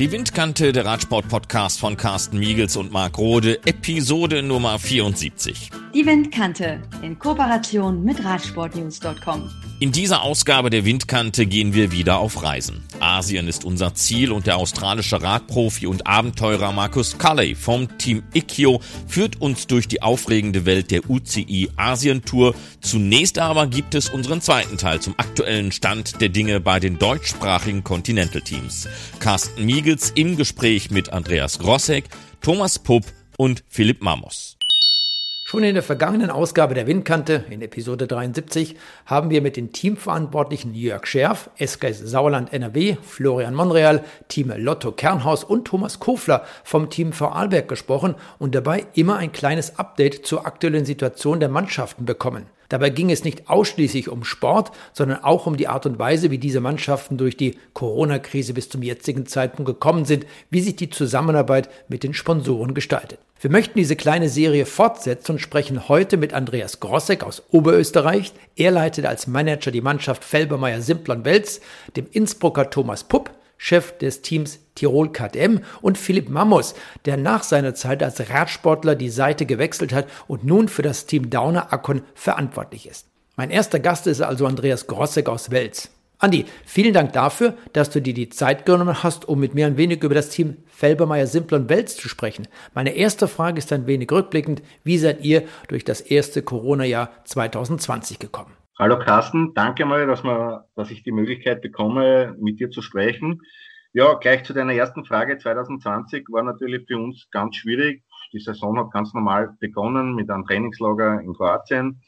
Die Windkante, der Radsport-Podcast von Carsten Miegels und Marc Rode, Episode Nummer 74. Die Windkante in Kooperation mit Radsportnews.com. In dieser Ausgabe der Windkante gehen wir wieder auf Reisen. Asien ist unser Ziel und der australische Radprofi und Abenteurer Markus Culley vom Team Ikkyo führt uns durch die aufregende Welt der UCI Asien Tour. Zunächst aber gibt es unseren zweiten Teil zum aktuellen Stand der Dinge bei den deutschsprachigen Continental Teams. Carsten Miegels im Gespräch mit Andreas Grossek, Thomas Pupp und Philipp Mamos. Schon in der vergangenen Ausgabe der Windkante, in Episode 73, haben wir mit den Teamverantwortlichen Jörg Scherf, SKS Sauerland NRW, Florian Monreal, Team Lotto Kernhaus und Thomas Kofler vom Team Vorarlberg gesprochen und dabei immer ein kleines Update zur aktuellen Situation der Mannschaften bekommen. Dabei ging es nicht ausschließlich um Sport, sondern auch um die Art und Weise, wie diese Mannschaften durch die Corona-Krise bis zum jetzigen Zeitpunkt gekommen sind, wie sich die Zusammenarbeit mit den Sponsoren gestaltet. Wir möchten diese kleine Serie fortsetzen und sprechen heute mit Andreas Grossek aus Oberösterreich. Er leitet als Manager die Mannschaft Felbermeier Simplon Wels, dem Innsbrucker Thomas Pupp, Chef des Teams Tirol KTM und Philipp Mamos, der nach seiner Zeit als Radsportler die Seite gewechselt hat und nun für das Team Downer Akkon verantwortlich ist. Mein erster Gast ist also Andreas Grossek aus Wels. Andi, vielen Dank dafür, dass du dir die Zeit genommen hast, um mit mir ein wenig über das Team Felbermeier Simplon Wels zu sprechen. Meine erste Frage ist ein wenig rückblickend. Wie seid ihr durch das erste Corona-Jahr 2020 gekommen? Hallo Carsten, danke mal, dass, wir, dass ich die Möglichkeit bekomme, mit dir zu sprechen. Ja, gleich zu deiner ersten Frage. 2020 war natürlich für uns ganz schwierig. Die Saison hat ganz normal begonnen mit einem Trainingslager in Kroatien.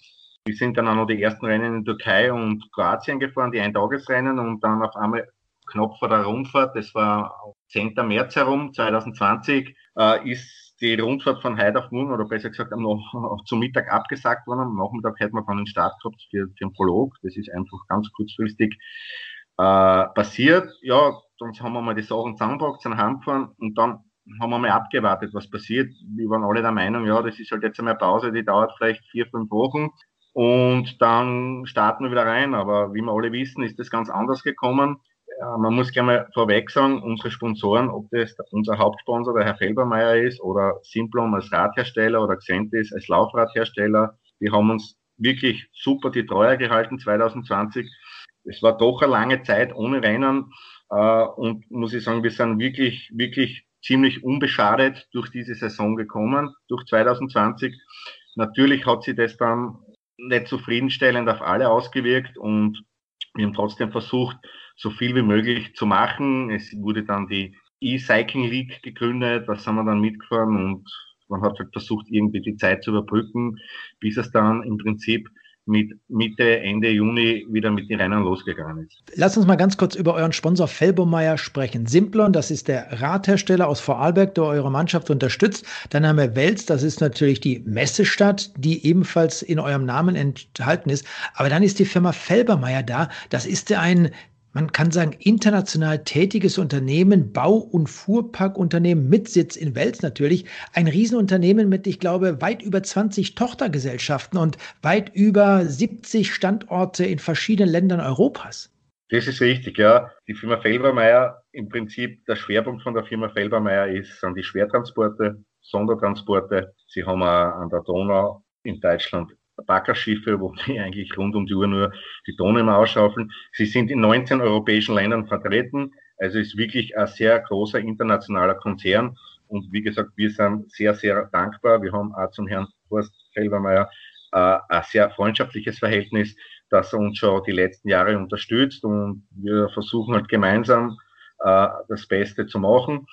Wir sind dann auch noch die ersten Rennen in Türkei und Kroatien gefahren, die Eintagesrennen und dann auf einmal knapp vor der Rundfahrt, das war 10. März herum, 2020, äh, ist die Rundfahrt von heute auf morgen, oder besser gesagt noch zum Mittag abgesagt worden. Am Nachmittag hätten wir dann den Start gehabt für, für den Prolog. Das ist einfach ganz kurzfristig äh, passiert. Ja, dann haben wir mal die Sachen zusammengepackt, sind heimgefahren und dann haben wir mal abgewartet, was passiert. Wir waren alle der Meinung, ja, das ist halt jetzt einmal Pause, die dauert vielleicht vier, fünf Wochen. Und dann starten wir wieder rein. Aber wie wir alle wissen, ist das ganz anders gekommen. Ja, man muss gerne mal vorweg sagen, unsere Sponsoren, ob das unser Hauptsponsor, der Herr Felbermeier ist, oder Simplon als Radhersteller oder Xentis als Laufradhersteller, die haben uns wirklich super die Treue gehalten 2020. Es war doch eine lange Zeit ohne Rennen äh, und muss ich sagen, wir sind wirklich, wirklich ziemlich unbeschadet durch diese Saison gekommen, durch 2020. Natürlich hat sich das dann nicht zufriedenstellend auf alle ausgewirkt und wir haben trotzdem versucht, so viel wie möglich zu machen. Es wurde dann die E-Cycling League gegründet, da sind wir dann mitgefahren und man hat halt versucht, irgendwie die Zeit zu überbrücken, bis es dann im Prinzip mit Mitte, Ende Juni wieder mit den Rennen losgegangen ist. Lass uns mal ganz kurz über euren Sponsor Felbomeyer sprechen. Simplon, das ist der Radhersteller aus Vorarlberg, der eure Mannschaft unterstützt. Dann haben wir Wels, das ist natürlich die Messestadt, die ebenfalls in eurem Namen enthalten ist. Aber dann ist die Firma Felbermeier da. Das ist ja ein man kann sagen, international tätiges Unternehmen, Bau- und Fuhrparkunternehmen mit Sitz in Wels natürlich. Ein Riesenunternehmen mit, ich glaube, weit über 20 Tochtergesellschaften und weit über 70 Standorte in verschiedenen Ländern Europas. Das ist richtig, ja. Die Firma Felbermeier, im Prinzip der Schwerpunkt von der Firma Felbermeier ist, sind die Schwertransporte, Sondertransporte. Sie haben auch an der Donau in Deutschland Baggerschiffe, wo die eigentlich rund um die Uhr nur die Tonnen ausschaufeln. Sie sind in 19 europäischen Ländern vertreten. Also ist wirklich ein sehr großer internationaler Konzern. Und wie gesagt, wir sind sehr, sehr dankbar. Wir haben auch zum Herrn Horst Felbermeier äh, ein sehr freundschaftliches Verhältnis, dass er uns schon die letzten Jahre unterstützt. Und wir versuchen halt gemeinsam äh, das Beste zu machen.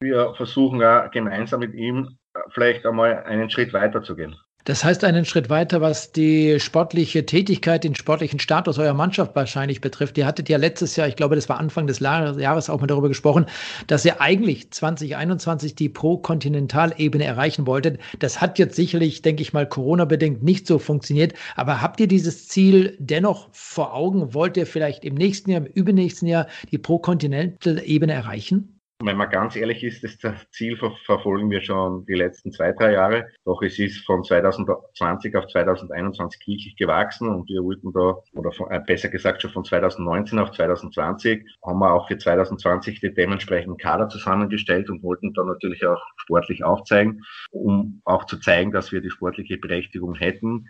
Wir versuchen auch gemeinsam mit ihm vielleicht einmal einen Schritt weiter zu gehen. Das heißt einen Schritt weiter, was die sportliche Tätigkeit, den sportlichen Status eurer Mannschaft wahrscheinlich betrifft. Ihr hattet ja letztes Jahr, ich glaube, das war Anfang des Jahres auch mal darüber gesprochen, dass ihr eigentlich 2021 die Pro-Kontinentalebene erreichen wolltet. Das hat jetzt sicherlich, denke ich mal, Corona-bedingt nicht so funktioniert. Aber habt ihr dieses Ziel dennoch vor Augen? Wollt ihr vielleicht im nächsten Jahr, im übernächsten Jahr die Pro-Kontinental-Ebene erreichen? Wenn man ganz ehrlich ist, das Ziel verfolgen wir schon die letzten zwei, drei Jahre. Doch es ist von 2020 auf 2021 wirklich gewachsen und wir wollten da, oder von, äh, besser gesagt schon von 2019 auf 2020, haben wir auch für 2020 die dementsprechenden Kader zusammengestellt und wollten da natürlich auch sportlich aufzeigen, um auch zu zeigen, dass wir die sportliche Berechtigung hätten,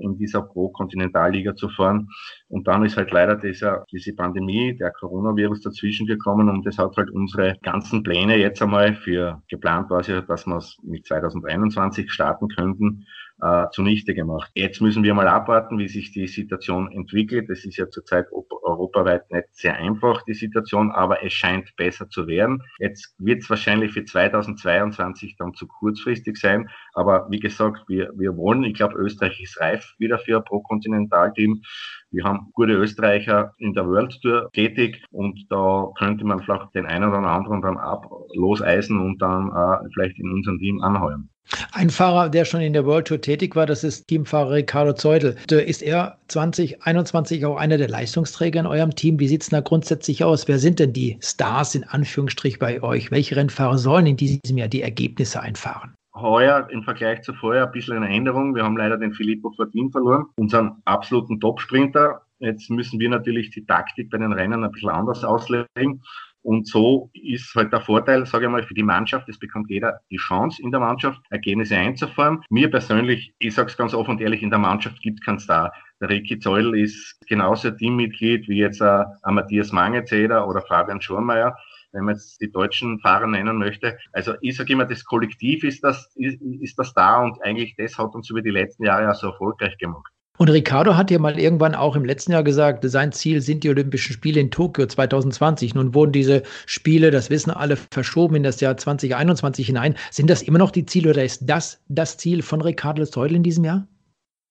in dieser Pro-Kontinentalliga zu fahren. Und dann ist halt leider dieser, diese Pandemie, der Coronavirus dazwischen gekommen und das hat halt unsere ganzen Pläne jetzt einmal für geplant war es ja, dass wir es mit 2021 starten könnten äh, zunichte gemacht. Jetzt müssen wir mal abwarten, wie sich die Situation entwickelt. Es ist ja zurzeit europaweit nicht sehr einfach, die Situation, aber es scheint besser zu werden. Jetzt wird es wahrscheinlich für 2022 dann zu kurzfristig sein, aber wie gesagt, wir, wir wollen, ich glaube, Österreich ist reif wieder für ein Pro-Kontinental-Team. Wir haben gute Österreicher in der World Tour tätig und da könnte man vielleicht den einen oder anderen dann ab loseisen und dann äh, vielleicht in unserem Team anheuern. Ein Fahrer, der schon in der World Tour tätig war, das ist Teamfahrer Ricardo Zeudel. Ist er 2021 auch einer der Leistungsträger in eurem Team? Wie sieht es da grundsätzlich aus? Wer sind denn die Stars in Anführungsstrich bei euch? Welche Rennfahrer sollen in diesem Jahr die Ergebnisse einfahren? heuer im Vergleich zu vorher ein bisschen eine Änderung. Wir haben leider den Filippo Fortin verloren, unseren absoluten Top-Sprinter. Jetzt müssen wir natürlich die Taktik bei den Rennen ein bisschen anders auslegen. Und so ist halt der Vorteil, sage ich mal, für die Mannschaft, es bekommt jeder die Chance in der Mannschaft, Ergebnisse einzufahren. Mir persönlich, ich sage es ganz offen und ehrlich, in der Mannschaft gibt es keinen Star. Der Ricky Zeudel ist genauso Teammitglied wie jetzt ein, ein Matthias Mangezeder oder Fabian Schormeier wenn man jetzt die deutschen Fahrer nennen möchte. Also ich sage immer, das Kollektiv ist das, ist, ist das da und eigentlich das hat uns über die letzten Jahre auch so erfolgreich gemacht. Und Ricardo hat ja mal irgendwann auch im letzten Jahr gesagt, sein Ziel sind die Olympischen Spiele in Tokio 2020. Nun wurden diese Spiele, das wissen alle, verschoben in das Jahr 2021 hinein. Sind das immer noch die Ziele oder ist das das Ziel von Ricardo Zeudel in diesem Jahr?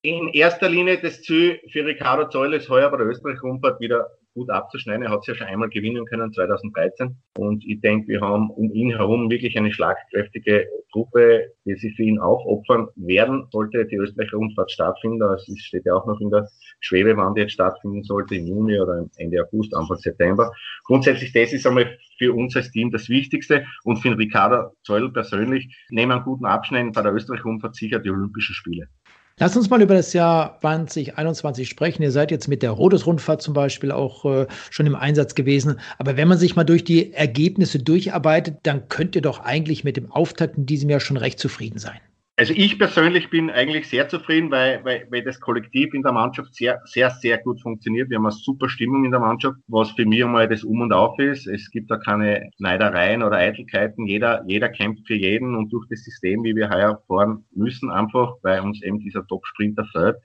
In erster Linie das Ziel für Ricardo Zeudel ist heuer bei der Österreich-Rundfahrt wieder gut abzuschneiden. Er hat es ja schon einmal gewinnen können, 2013. Und ich denke, wir haben um ihn herum wirklich eine schlagkräftige Truppe, die sich für ihn auch opfern werden, sollte die österreichische Rundfahrt stattfinden. Das steht ja auch noch in der Schwebe, wann die jetzt stattfinden sollte, im Juni oder Ende August, Anfang September. Grundsätzlich, das ist einmal für uns als Team das Wichtigste. Und für Ricardo Zeudel persönlich nehmen einen guten Abschneiden bei der österreichischen Rundfahrt sicher die Olympischen Spiele. Lass uns mal über das Jahr 2021 sprechen. Ihr seid jetzt mit der Rhodes-Rundfahrt zum Beispiel auch äh, schon im Einsatz gewesen. Aber wenn man sich mal durch die Ergebnisse durcharbeitet, dann könnt ihr doch eigentlich mit dem Auftakt in diesem Jahr schon recht zufrieden sein. Also ich persönlich bin eigentlich sehr zufrieden, weil, weil, weil das Kollektiv in der Mannschaft sehr, sehr, sehr gut funktioniert. Wir haben eine super Stimmung in der Mannschaft, was für mich einmal das Um und Auf ist. Es gibt da keine Neidereien oder Eitelkeiten. Jeder, jeder kämpft für jeden und durch das System, wie wir heuer fahren müssen, einfach, weil uns eben dieser Top-Sprinter fällt,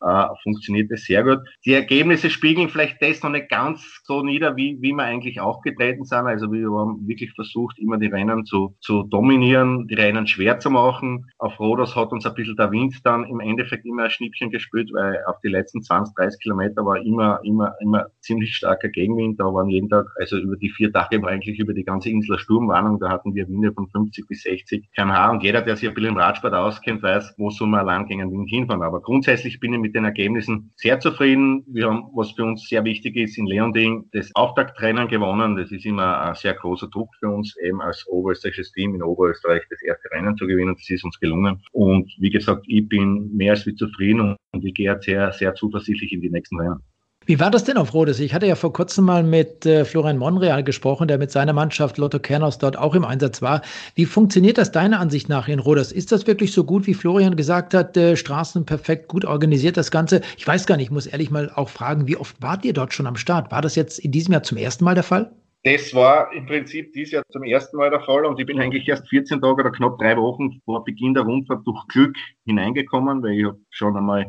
äh, funktioniert es sehr gut. Die Ergebnisse spiegeln vielleicht das noch nicht ganz so nieder, wie, wie wir eigentlich aufgetreten sind. Also wir haben wirklich versucht, immer die Rennen zu, zu dominieren, die Rennen schwer zu machen. Auf Rodos hat uns ein bisschen der Wind dann im Endeffekt immer ein Schnippchen gespürt, weil auf die letzten 20, 30 Kilometer war immer, immer, immer ziemlich starker Gegenwind. Da waren jeden Tag, also über die vier Tage war eigentlich über die ganze Insel Sturmwarnung. Da hatten wir Winde von 50 bis 60 kmh. Und jeder, der sich ein bisschen im Radsport auskennt, weiß, wo so mal lang gegen den Wind hinfahren. Aber grundsätzlich bin ich mit den Ergebnissen sehr zufrieden. Wir haben, was für uns sehr wichtig ist, in Leonding das Auftaktrennen gewonnen. Das ist immer ein sehr großer Druck für uns, eben als oberösterreichisches Team in Oberösterreich das erste Rennen zu gewinnen. Das ist uns gelungen. Und wie gesagt, ich bin mehr als wie zufrieden und ich gehe sehr, sehr zuversichtlich in die nächsten Rennen. Wie war das denn auf Rodes? Ich hatte ja vor kurzem mal mit äh, Florian Monreal gesprochen, der mit seiner Mannschaft Lotto Kernhaus dort auch im Einsatz war. Wie funktioniert das deiner Ansicht nach in Rodes? Ist das wirklich so gut, wie Florian gesagt hat, äh, Straßen perfekt, gut organisiert das Ganze? Ich weiß gar nicht, ich muss ehrlich mal auch fragen, wie oft wart ihr dort schon am Start? War das jetzt in diesem Jahr zum ersten Mal der Fall? Das war im Prinzip dieses Jahr zum ersten Mal der Fall und ich bin eigentlich erst 14 Tage oder knapp drei Wochen vor Beginn der Rundfahrt durch Glück hineingekommen, weil ich habe schon einmal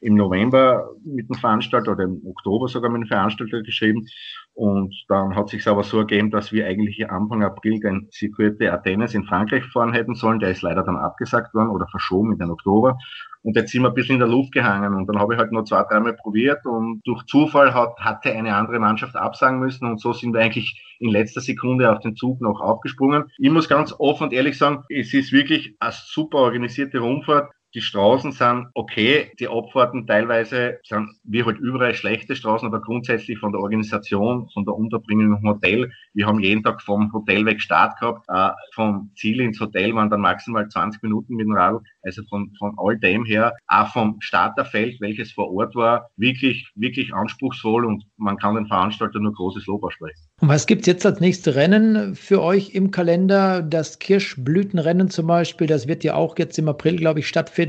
im November mit dem Veranstalter oder im Oktober sogar mit dem Veranstalter geschrieben. Und dann hat sich aber so ergeben, dass wir eigentlich Anfang April den Circuit de Atenes in Frankreich fahren hätten sollen. Der ist leider dann abgesagt worden oder verschoben in den Oktober. Und jetzt sind wir ein bisschen in der Luft gehangen. Und dann habe ich halt noch zwei, dreimal probiert und durch Zufall hat, hatte eine andere Mannschaft absagen müssen. Und so sind wir eigentlich in letzter Sekunde auf den Zug noch aufgesprungen. Ich muss ganz offen und ehrlich sagen, es ist wirklich eine super organisierte Rundfahrt Die Straßen sind okay, die Abfahrten teilweise sind wie halt überall schlechte Straßen, aber grundsätzlich von der Organisation, von der Unterbringung im Hotel. Wir haben jeden Tag vom Hotel weg Start gehabt. Äh, vom Ziel ins Hotel waren dann maximal 20 Minuten mit dem Radl. Also von, von all dem her, auch vom Starterfeld, welches vor Ort war, wirklich, wirklich anspruchsvoll und man kann den Veranstalter nur großes Lob aussprechen. Und was gibt's jetzt als nächste Rennen für euch im Kalender? Das Kirschblütenrennen zum Beispiel, das wird ja auch jetzt im April, glaube ich, stattfinden.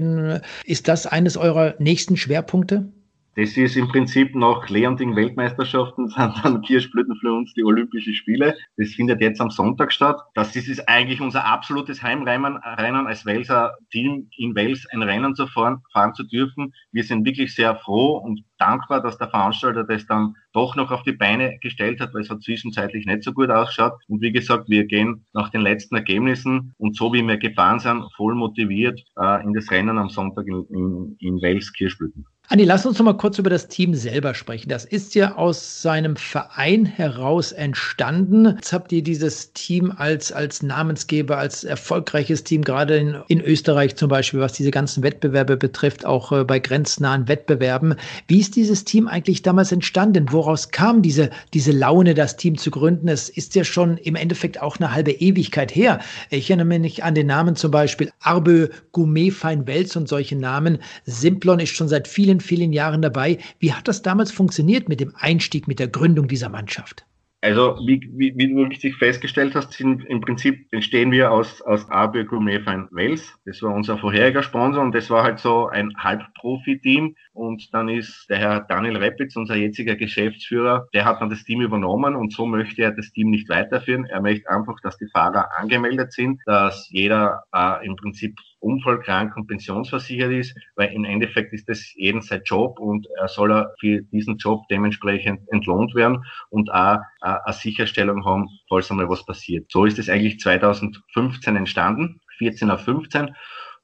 Ist das eines eurer nächsten Schwerpunkte? Das ist im Prinzip nach Leonding-Weltmeisterschaften sind dann Kirschblüten für uns die Olympischen Spiele. Das findet jetzt am Sonntag statt. Das ist eigentlich unser absolutes Heimrennen als Welser Team in Wels ein Rennen zu fahren, fahren zu dürfen. Wir sind wirklich sehr froh und dankbar, dass der Veranstalter das dann doch noch auf die Beine gestellt hat, weil es hat zwischenzeitlich nicht so gut ausschaut. Und wie gesagt, wir gehen nach den letzten Ergebnissen und so wie wir gefahren sind, voll motiviert äh, in das Rennen am Sonntag in, in, in Wels Kirschblüten. Andi, lass uns noch mal kurz über das Team selber sprechen. Das ist ja aus seinem Verein heraus entstanden. Jetzt habt ihr dieses Team als, als Namensgeber, als erfolgreiches Team, gerade in, in Österreich zum Beispiel, was diese ganzen Wettbewerbe betrifft, auch äh, bei grenznahen Wettbewerben. Wie ist dieses Team eigentlich damals entstanden? Woraus kam diese, diese Laune, das Team zu gründen? Es ist ja schon im Endeffekt auch eine halbe Ewigkeit her. Ich erinnere mich an den Namen zum Beispiel Arbö, Gourmet, Fein Wels und solche Namen. Simplon ist schon seit vielen vielen Jahren dabei. Wie hat das damals funktioniert mit dem Einstieg, mit der Gründung dieser Mannschaft? Also, wie, wie, wie du richtig festgestellt hast, sind im Prinzip entstehen wir aus, aus AB Gourmet Fein Wales. Das war unser vorheriger Sponsor und das war halt so ein Halbprofi-Team. Und dann ist der Herr Daniel Reppitz, unser jetziger Geschäftsführer, der hat dann das Team übernommen und so möchte er das Team nicht weiterführen. Er möchte einfach, dass die Fahrer angemeldet sind, dass jeder äh, im Prinzip unfallkrank und pensionsversichert ist, weil im Endeffekt ist das jeden sein Job und er soll für diesen Job dementsprechend entlohnt werden und auch eine Sicherstellung haben, falls einmal was passiert. So ist es eigentlich 2015 entstanden, 14 auf 15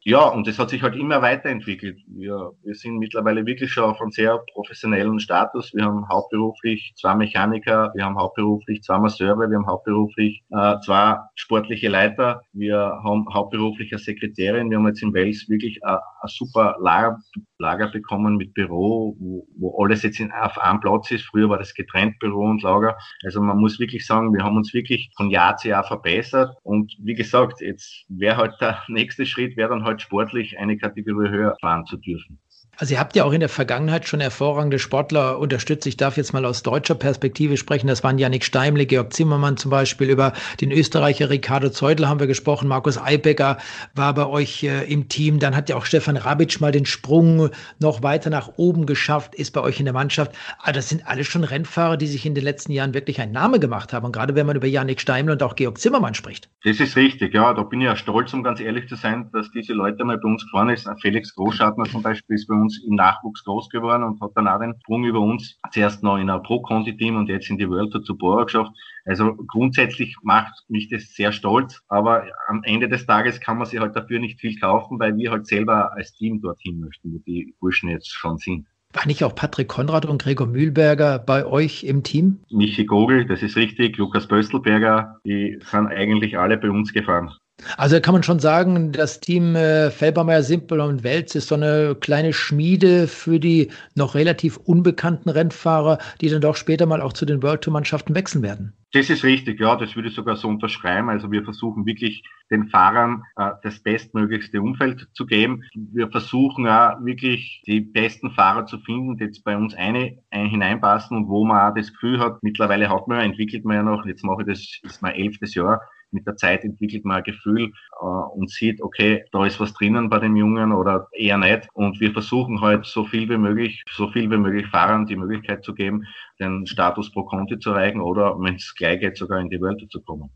ja, und das hat sich halt immer weiterentwickelt. Wir, wir sind mittlerweile wirklich schon auf einem sehr professionellen Status. Wir haben hauptberuflich zwei Mechaniker, wir haben hauptberuflich zwei Masseure, wir haben hauptberuflich äh, zwei sportliche Leiter, wir haben hauptberuflich eine Sekretärin. Wir haben jetzt in Wels wirklich ein super Lager, Lager bekommen mit Büro, wo, wo alles jetzt in, auf einem Platz ist. Früher war das getrennt Büro und Lager. Also man muss wirklich sagen, wir haben uns wirklich von Jahr zu Jahr verbessert. Und wie gesagt, jetzt wäre halt der nächste Schritt, wäre dann halt sportlich eine Kategorie höher fahren zu dürfen. Also ihr habt ja auch in der Vergangenheit schon hervorragende Sportler unterstützt. Ich darf jetzt mal aus deutscher Perspektive sprechen. Das waren Janik Steimle, Georg Zimmermann zum Beispiel. Über den Österreicher Ricardo Zeudel haben wir gesprochen. Markus Eibecker war bei euch äh, im Team. Dann hat ja auch Stefan Rabitsch mal den Sprung noch weiter nach oben geschafft, ist bei euch in der Mannschaft. Aber das sind alle schon Rennfahrer, die sich in den letzten Jahren wirklich einen Namen gemacht haben. Und gerade wenn man über Janik Steimle und auch Georg Zimmermann spricht. Das ist richtig, ja. Da bin ich ja stolz, um ganz ehrlich zu sein, dass diese Leute mal bei uns gefahren ist. Felix Großschartner zum Beispiel ist bei uns uns im Nachwuchs groß geworden und hat dann auch den Sprung über uns zuerst noch in ein Pro-Conti-Team und jetzt in die World Tour zu Bora geschafft. Also grundsätzlich macht mich das sehr stolz, aber am Ende des Tages kann man sich halt dafür nicht viel kaufen, weil wir halt selber als Team dorthin möchten, wo die Burschen jetzt schon sind. War nicht auch Patrick Konrad und Gregor Mühlberger bei euch im Team? Michi Gogel, das ist richtig, Lukas Böstelberger, die sind eigentlich alle bei uns gefahren. Also kann man schon sagen, das Team äh, Felbermeier, Simpel und Welz ist so eine kleine Schmiede für die noch relativ unbekannten Rennfahrer, die dann doch später mal auch zu den World Tour Mannschaften wechseln werden. Das ist richtig, ja, das würde ich sogar so unterschreiben. Also wir versuchen wirklich den Fahrern äh, das bestmöglichste Umfeld zu geben. Wir versuchen auch wirklich die besten Fahrer zu finden, die jetzt bei uns eine, eine hineinpassen und wo man auch das Gefühl hat, mittlerweile hat man ja, entwickelt man ja noch, jetzt mache ich das, ist mein elftes Jahr, mit der Zeit entwickelt man ein Gefühl äh, und sieht, okay, da ist was drinnen bei dem Jungen oder eher nicht. Und wir versuchen halt so viel wie möglich, so viel wie möglich Fahrern die Möglichkeit zu geben, den Status pro Conti zu erreichen oder wenn es gleich geht, sogar in die Welt zu kommen.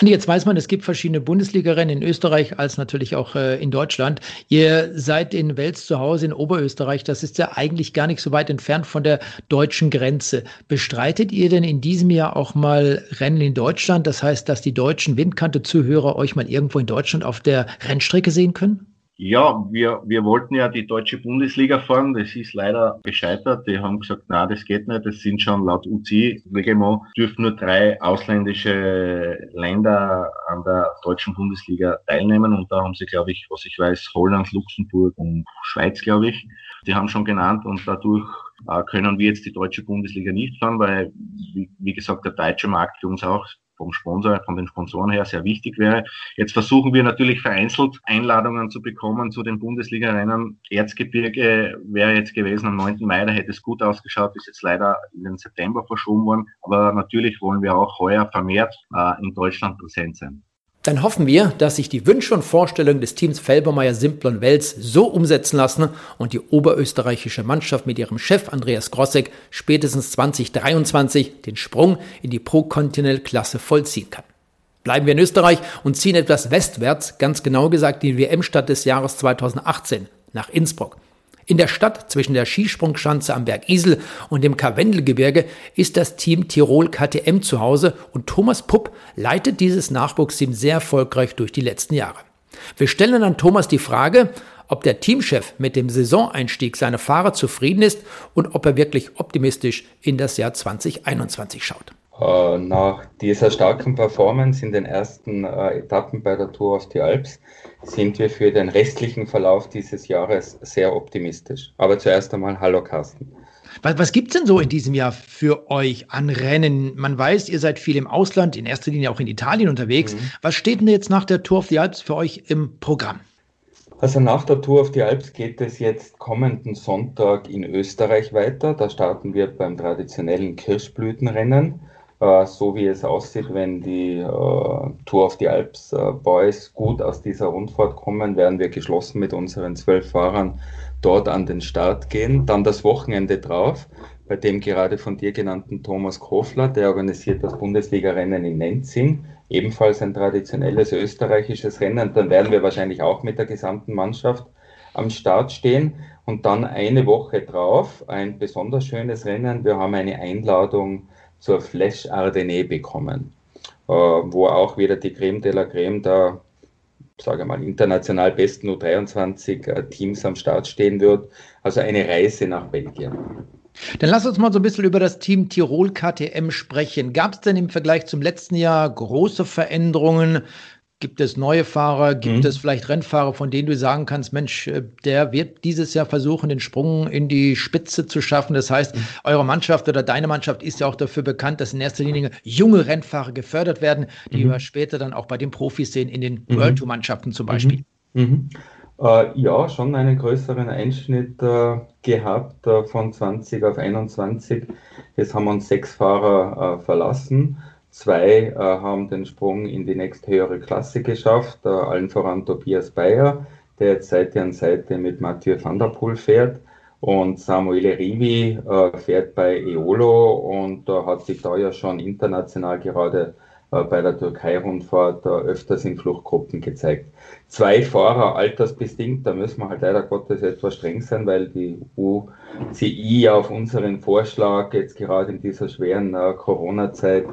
Andi, jetzt weiß man, es gibt verschiedene Bundesligarennen in Österreich als natürlich auch äh, in Deutschland. Ihr seid in Wels zu Hause in Oberösterreich. Das ist ja eigentlich gar nicht so weit entfernt von der deutschen Grenze. Bestreitet ihr denn in diesem Jahr auch mal Rennen in Deutschland? Das heißt, dass die deutschen Windkante-Zuhörer euch mal irgendwo in Deutschland auf der Rennstrecke sehen können? Ja, wir, wir wollten ja die deutsche Bundesliga fahren. Das ist leider gescheitert. Die haben gesagt, na, das geht nicht. Das sind schon laut UCI-Reglement dürfen nur drei ausländische Länder an der deutschen Bundesliga teilnehmen. Und da haben sie, glaube ich, was ich weiß, Holland, Luxemburg und Schweiz, glaube ich. Die haben schon genannt und dadurch äh, können wir jetzt die deutsche Bundesliga nicht fahren, weil, wie, wie gesagt, der deutsche Markt für uns auch vom Sponsor, von den Sponsoren her sehr wichtig wäre. Jetzt versuchen wir natürlich vereinzelt Einladungen zu bekommen zu den Bundesliga-Rennen. Erzgebirge wäre jetzt gewesen am 9. Mai, da hätte es gut ausgeschaut, ist jetzt leider in den September verschoben worden. Aber natürlich wollen wir auch heuer vermehrt äh, in Deutschland präsent sein. Dann hoffen wir, dass sich die Wünsche und Vorstellungen des Teams Felbermeier, Simplon Wels so umsetzen lassen und die oberösterreichische Mannschaft mit ihrem Chef Andreas Grossek spätestens 2023 den Sprung in die Pro-Continental-Klasse vollziehen kann. Bleiben wir in Österreich und ziehen etwas westwärts, ganz genau gesagt die WM-Stadt des Jahres 2018 nach Innsbruck. In der Stadt zwischen der Skisprungschanze am Berg Isel und dem Karwendelgebirge ist das Team Tirol KTM zu Hause und Thomas Pupp leitet dieses Nachwuchsteam sehr erfolgreich durch die letzten Jahre. Wir stellen an Thomas die Frage, ob der Teamchef mit dem Saisoneinstieg seiner Fahrer zufrieden ist und ob er wirklich optimistisch in das Jahr 2021 schaut. Äh, nach dieser starken Performance in den ersten äh, Etappen bei der Tour of the Alps sind wir für den restlichen Verlauf dieses Jahres sehr optimistisch. Aber zuerst einmal Hallo Carsten. Was, was gibt es denn so in diesem Jahr für euch an Rennen? Man weiß, ihr seid viel im Ausland, in erster Linie auch in Italien unterwegs. Mhm. Was steht denn jetzt nach der Tour of the Alps für euch im Programm? Also nach der Tour of the Alps geht es jetzt kommenden Sonntag in Österreich weiter. Da starten wir beim traditionellen Kirschblütenrennen. Äh, so wie es aussieht, wenn die äh, Tour of the Alps äh, Boys gut aus dieser Rundfahrt kommen, werden wir geschlossen mit unseren zwölf Fahrern dort an den Start gehen. Dann das Wochenende drauf, bei dem gerade von dir genannten Thomas Kofler, der organisiert das Bundesliga-Rennen in Nenzing, ebenfalls ein traditionelles österreichisches Rennen. Dann werden wir wahrscheinlich auch mit der gesamten Mannschaft am Start stehen. Und dann eine Woche drauf ein besonders schönes Rennen. Wir haben eine Einladung zur Flash Ardennais bekommen, äh, wo auch wieder die Creme de la Creme der, sage mal, international besten U23 äh, Teams am Start stehen wird. Also eine Reise nach Belgien. Dann lass uns mal so ein bisschen über das Team Tirol KTM sprechen. Gab es denn im Vergleich zum letzten Jahr große Veränderungen? Gibt es neue Fahrer? Gibt mhm. es vielleicht Rennfahrer, von denen du sagen kannst, Mensch, äh, der wird dieses Jahr versuchen, den Sprung in die Spitze zu schaffen? Das heißt, mhm. eure Mannschaft oder deine Mannschaft ist ja auch dafür bekannt, dass in erster Linie junge Rennfahrer gefördert werden, die mhm. wir später dann auch bei den Profis sehen, in den mhm. World Tour Mannschaften zum Beispiel. Mhm. Mhm. Äh, ja, schon einen größeren Einschnitt äh, gehabt äh, von 20 auf 21. Jetzt haben uns sechs Fahrer äh, verlassen. Zwei äh, haben den Sprung in die nächsthöhere Klasse geschafft, äh, allen voran Tobias Bayer, der jetzt Seite an Seite mit Mathieu van der Poel fährt. Und Samuele Rivi äh, fährt bei Eolo und äh, hat sich da ja schon international gerade äh, bei der Türkei-Rundfahrt äh, öfters in Fluchtgruppen gezeigt. Zwei Fahrer altersbedingt, da müssen wir halt leider Gottes etwas streng sein, weil die UCI auf unseren Vorschlag jetzt gerade in dieser schweren Corona-Zeit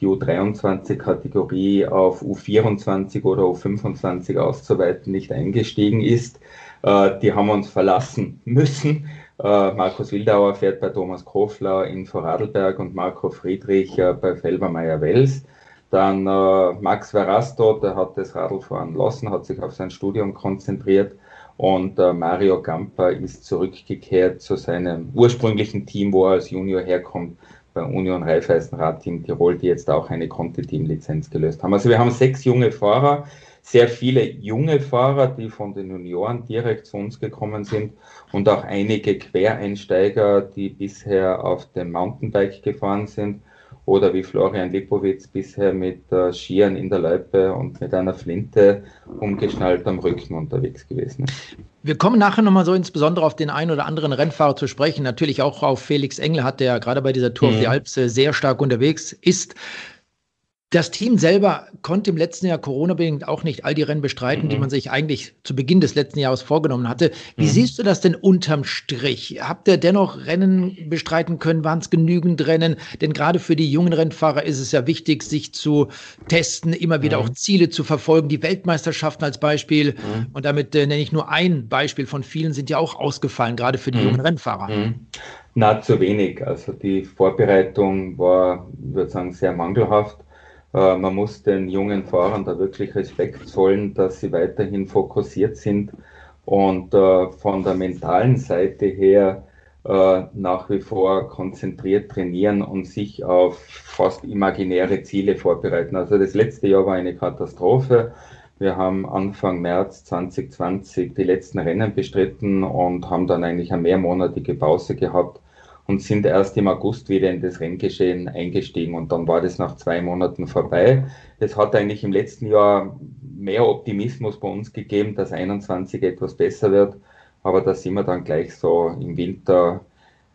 die U23-Kategorie auf U24 oder U25 auszuweiten, nicht eingestiegen ist. Äh, die haben uns verlassen müssen. Äh, Markus Wildauer fährt bei Thomas Kofler in Vorarlberg und Marco Friedrich äh, bei Felbermeier-Wels. Dann Max Verasto, der hat das Radl fahren lassen, hat sich auf sein Studium konzentriert und Mario Gamper ist zurückgekehrt zu seinem ursprünglichen Team, wo er als Junior herkommt, bei Union Raiffeisen Team Tirol, die jetzt auch eine Conti-Team-Lizenz gelöst haben. Also wir haben sechs junge Fahrer, sehr viele junge Fahrer, die von den Junioren direkt zu uns gekommen sind und auch einige Quereinsteiger, die bisher auf dem Mountainbike gefahren sind oder wie Florian Lipowitz bisher mit äh, Skiern in der Loipe und mit einer Flinte umgeschnallt am Rücken unterwegs gewesen ist. Wir kommen nachher nochmal so insbesondere auf den einen oder anderen Rennfahrer zu sprechen. Natürlich auch auf Felix Engel hat, der gerade bei dieser Tour mhm. auf die Alps sehr stark unterwegs ist. Das Team selber konnte im letzten Jahr Corona-bedingt auch nicht all die Rennen bestreiten, mhm. die man sich eigentlich zu Beginn des letzten Jahres vorgenommen hatte. Wie mhm. siehst du das denn unterm Strich? Habt ihr dennoch Rennen bestreiten können? Waren es genügend Rennen? Denn gerade für die jungen Rennfahrer ist es ja wichtig, sich zu testen, immer wieder mhm. auch Ziele zu verfolgen. Die Weltmeisterschaften als Beispiel. Mhm. Und damit äh, nenne ich nur ein Beispiel von vielen, sind ja auch ausgefallen, gerade für die mhm. jungen Rennfahrer. Mhm. Na, zu wenig. Also die Vorbereitung war, ich würde sagen, sehr mangelhaft. Äh, man muss den jungen Fahrern da wirklich Respekt zollen, dass sie weiterhin fokussiert sind und äh, von der mentalen Seite her äh, nach wie vor konzentriert trainieren und sich auf fast imaginäre Ziele vorbereiten. Also das letzte Jahr war eine Katastrophe. Wir haben Anfang März 2020 die letzten Rennen bestritten und haben dann eigentlich eine mehrmonatige Pause gehabt und sind erst im August wieder in das Renngeschehen eingestiegen und dann war das nach zwei Monaten vorbei. Es hat eigentlich im letzten Jahr mehr Optimismus bei uns gegeben, dass 21 etwas besser wird, aber da sind wir dann gleich so im Winter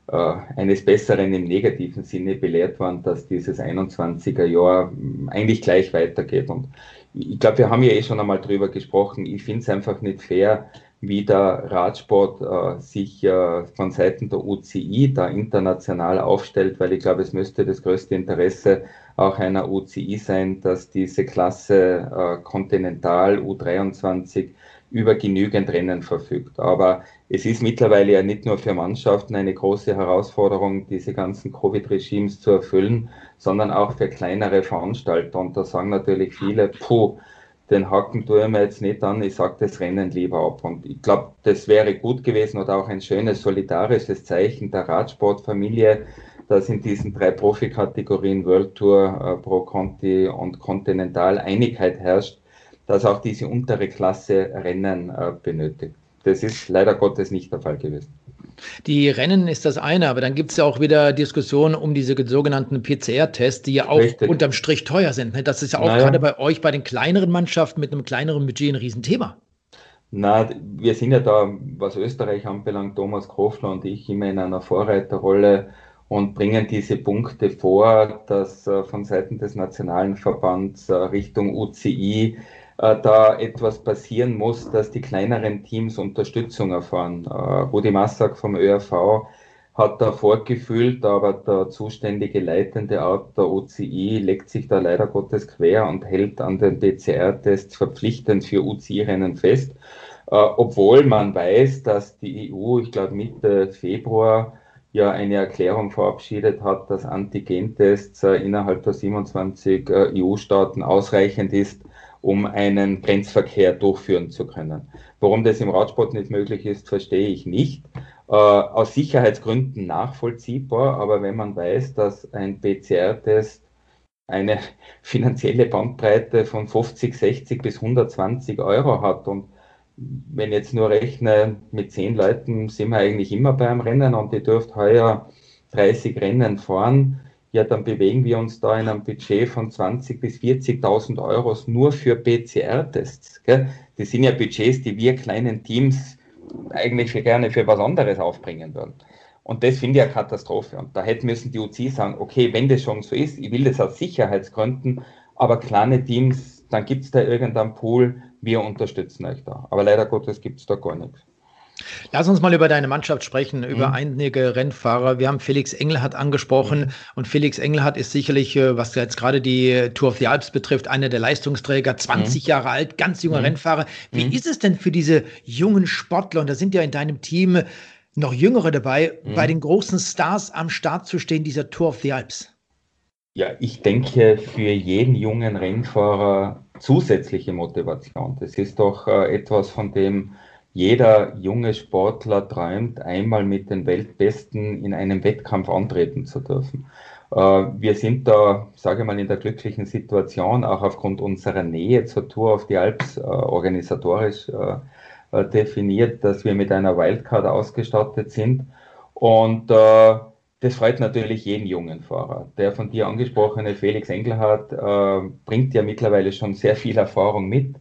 äh, eines Besseren im negativen Sinne belehrt worden, dass dieses 21er Jahr eigentlich gleich weitergeht und ich glaube, wir haben ja eh schon einmal drüber gesprochen. Ich finde es einfach nicht fair, wie der Radsport äh, sich äh, von Seiten der UCI da international aufstellt, weil ich glaube, es müsste das größte Interesse auch einer UCI sein, dass diese Klasse äh, Continental U23 über genügend Rennen verfügt. Aber es ist mittlerweile ja nicht nur für Mannschaften eine große Herausforderung, diese ganzen Covid-Regimes zu erfüllen, sondern auch für kleinere Veranstalter. Und da sagen natürlich viele, puh, den Haken tue ich mir jetzt nicht an, ich sage das Rennen lieber ab. Und ich glaube, das wäre gut gewesen oder auch ein schönes solidarisches Zeichen der Radsportfamilie, dass in diesen drei Profikategorien World Tour, äh, Pro Conti und Continental Einigkeit herrscht, dass auch diese untere Klasse Rennen äh, benötigt. Das ist leider Gottes nicht der Fall gewesen. Die Rennen ist das eine, aber dann gibt es ja auch wieder Diskussionen um diese sogenannten PCR-Tests, die ja auch Richtig. unterm Strich teuer sind. Ne? Das ist ja auch naja. gerade bei euch, bei den kleineren Mannschaften mit einem kleineren Budget ein Riesenthema. Na, wir sind ja da, was Österreich anbelangt, Thomas Kofler und ich immer in einer Vorreiterrolle und bringen diese Punkte vor, dass äh, von Seiten des Nationalen Verbands äh, Richtung UCI da etwas passieren muss, dass die kleineren Teams Unterstützung erfahren. Äh, Rudi Massak vom ÖRV hat da fortgefühlt, aber der zuständige leitende Art der OCI legt sich da leider Gottes quer und hält an den PCR-Tests verpflichtend für UCI-Rennen fest, äh, obwohl man weiß, dass die EU, ich glaube Mitte Februar, ja eine Erklärung verabschiedet hat, dass Antigentests äh, innerhalb der 27 äh, EU-Staaten ausreichend ist, um einen Grenzverkehr durchführen zu können. Warum das im Radsport nicht möglich ist, verstehe ich nicht. Äh, aus Sicherheitsgründen nachvollziehbar, aber wenn man weiß, dass ein PCR-Test eine finanzielle Bandbreite von 50, 60 bis 120 Euro hat und wenn ich jetzt nur rechne, mit zehn Leuten sind wir eigentlich immer beim Rennen und die dürft heuer 30 Rennen fahren, ja, dann bewegen wir uns da in einem Budget von 20.000 bis 40.000 Euro nur für PCR-Tests. Die sind ja Budgets, die wir kleinen Teams eigentlich gerne für was anderes aufbringen würden. Und das finde ich eine Katastrophe. Und da hätten müssen die UC sagen, okay, wenn das schon so ist, ich will das aus Sicherheitsgründen, aber kleine Teams, dann gibt es da irgendeinen Pool, wir unterstützen euch da. Aber leider Gottes gibt es da gar nichts. Lass uns mal über deine Mannschaft sprechen, über mhm. einige Rennfahrer. Wir haben Felix Engelhardt angesprochen mhm. und Felix Engelhardt ist sicherlich, äh, was jetzt gerade die Tour of the Alps betrifft, einer der Leistungsträger, 20 mhm. Jahre alt, ganz junger. Rennfahrer. Wie ist es denn für diese jungen Sportler, und da sind ja in deinem Team noch Jüngere dabei, bei den großen Stars am Start zu stehen, dieser Tour of the Alps? Ja, ich denke für jeden jungen Rennfahrer zusätzliche Motivation. Das ist doch äh, etwas, von dem jeder junge Sportler träumt, einmal mit den Weltbesten in einem Wettkampf antreten zu dürfen. Äh, wir sind da, sage ich mal, in der glücklichen Situation, auch aufgrund unserer Nähe zur Tour auf die Alps äh, organisatorisch äh, definiert, dass wir mit einer Wildcard ausgestattet sind. Und das freut natürlich jeden jungen Fahrer. Der von dir angesprochene Felix Engelhardt bringt ja mittlerweile schon sehr viel Erfahrung mit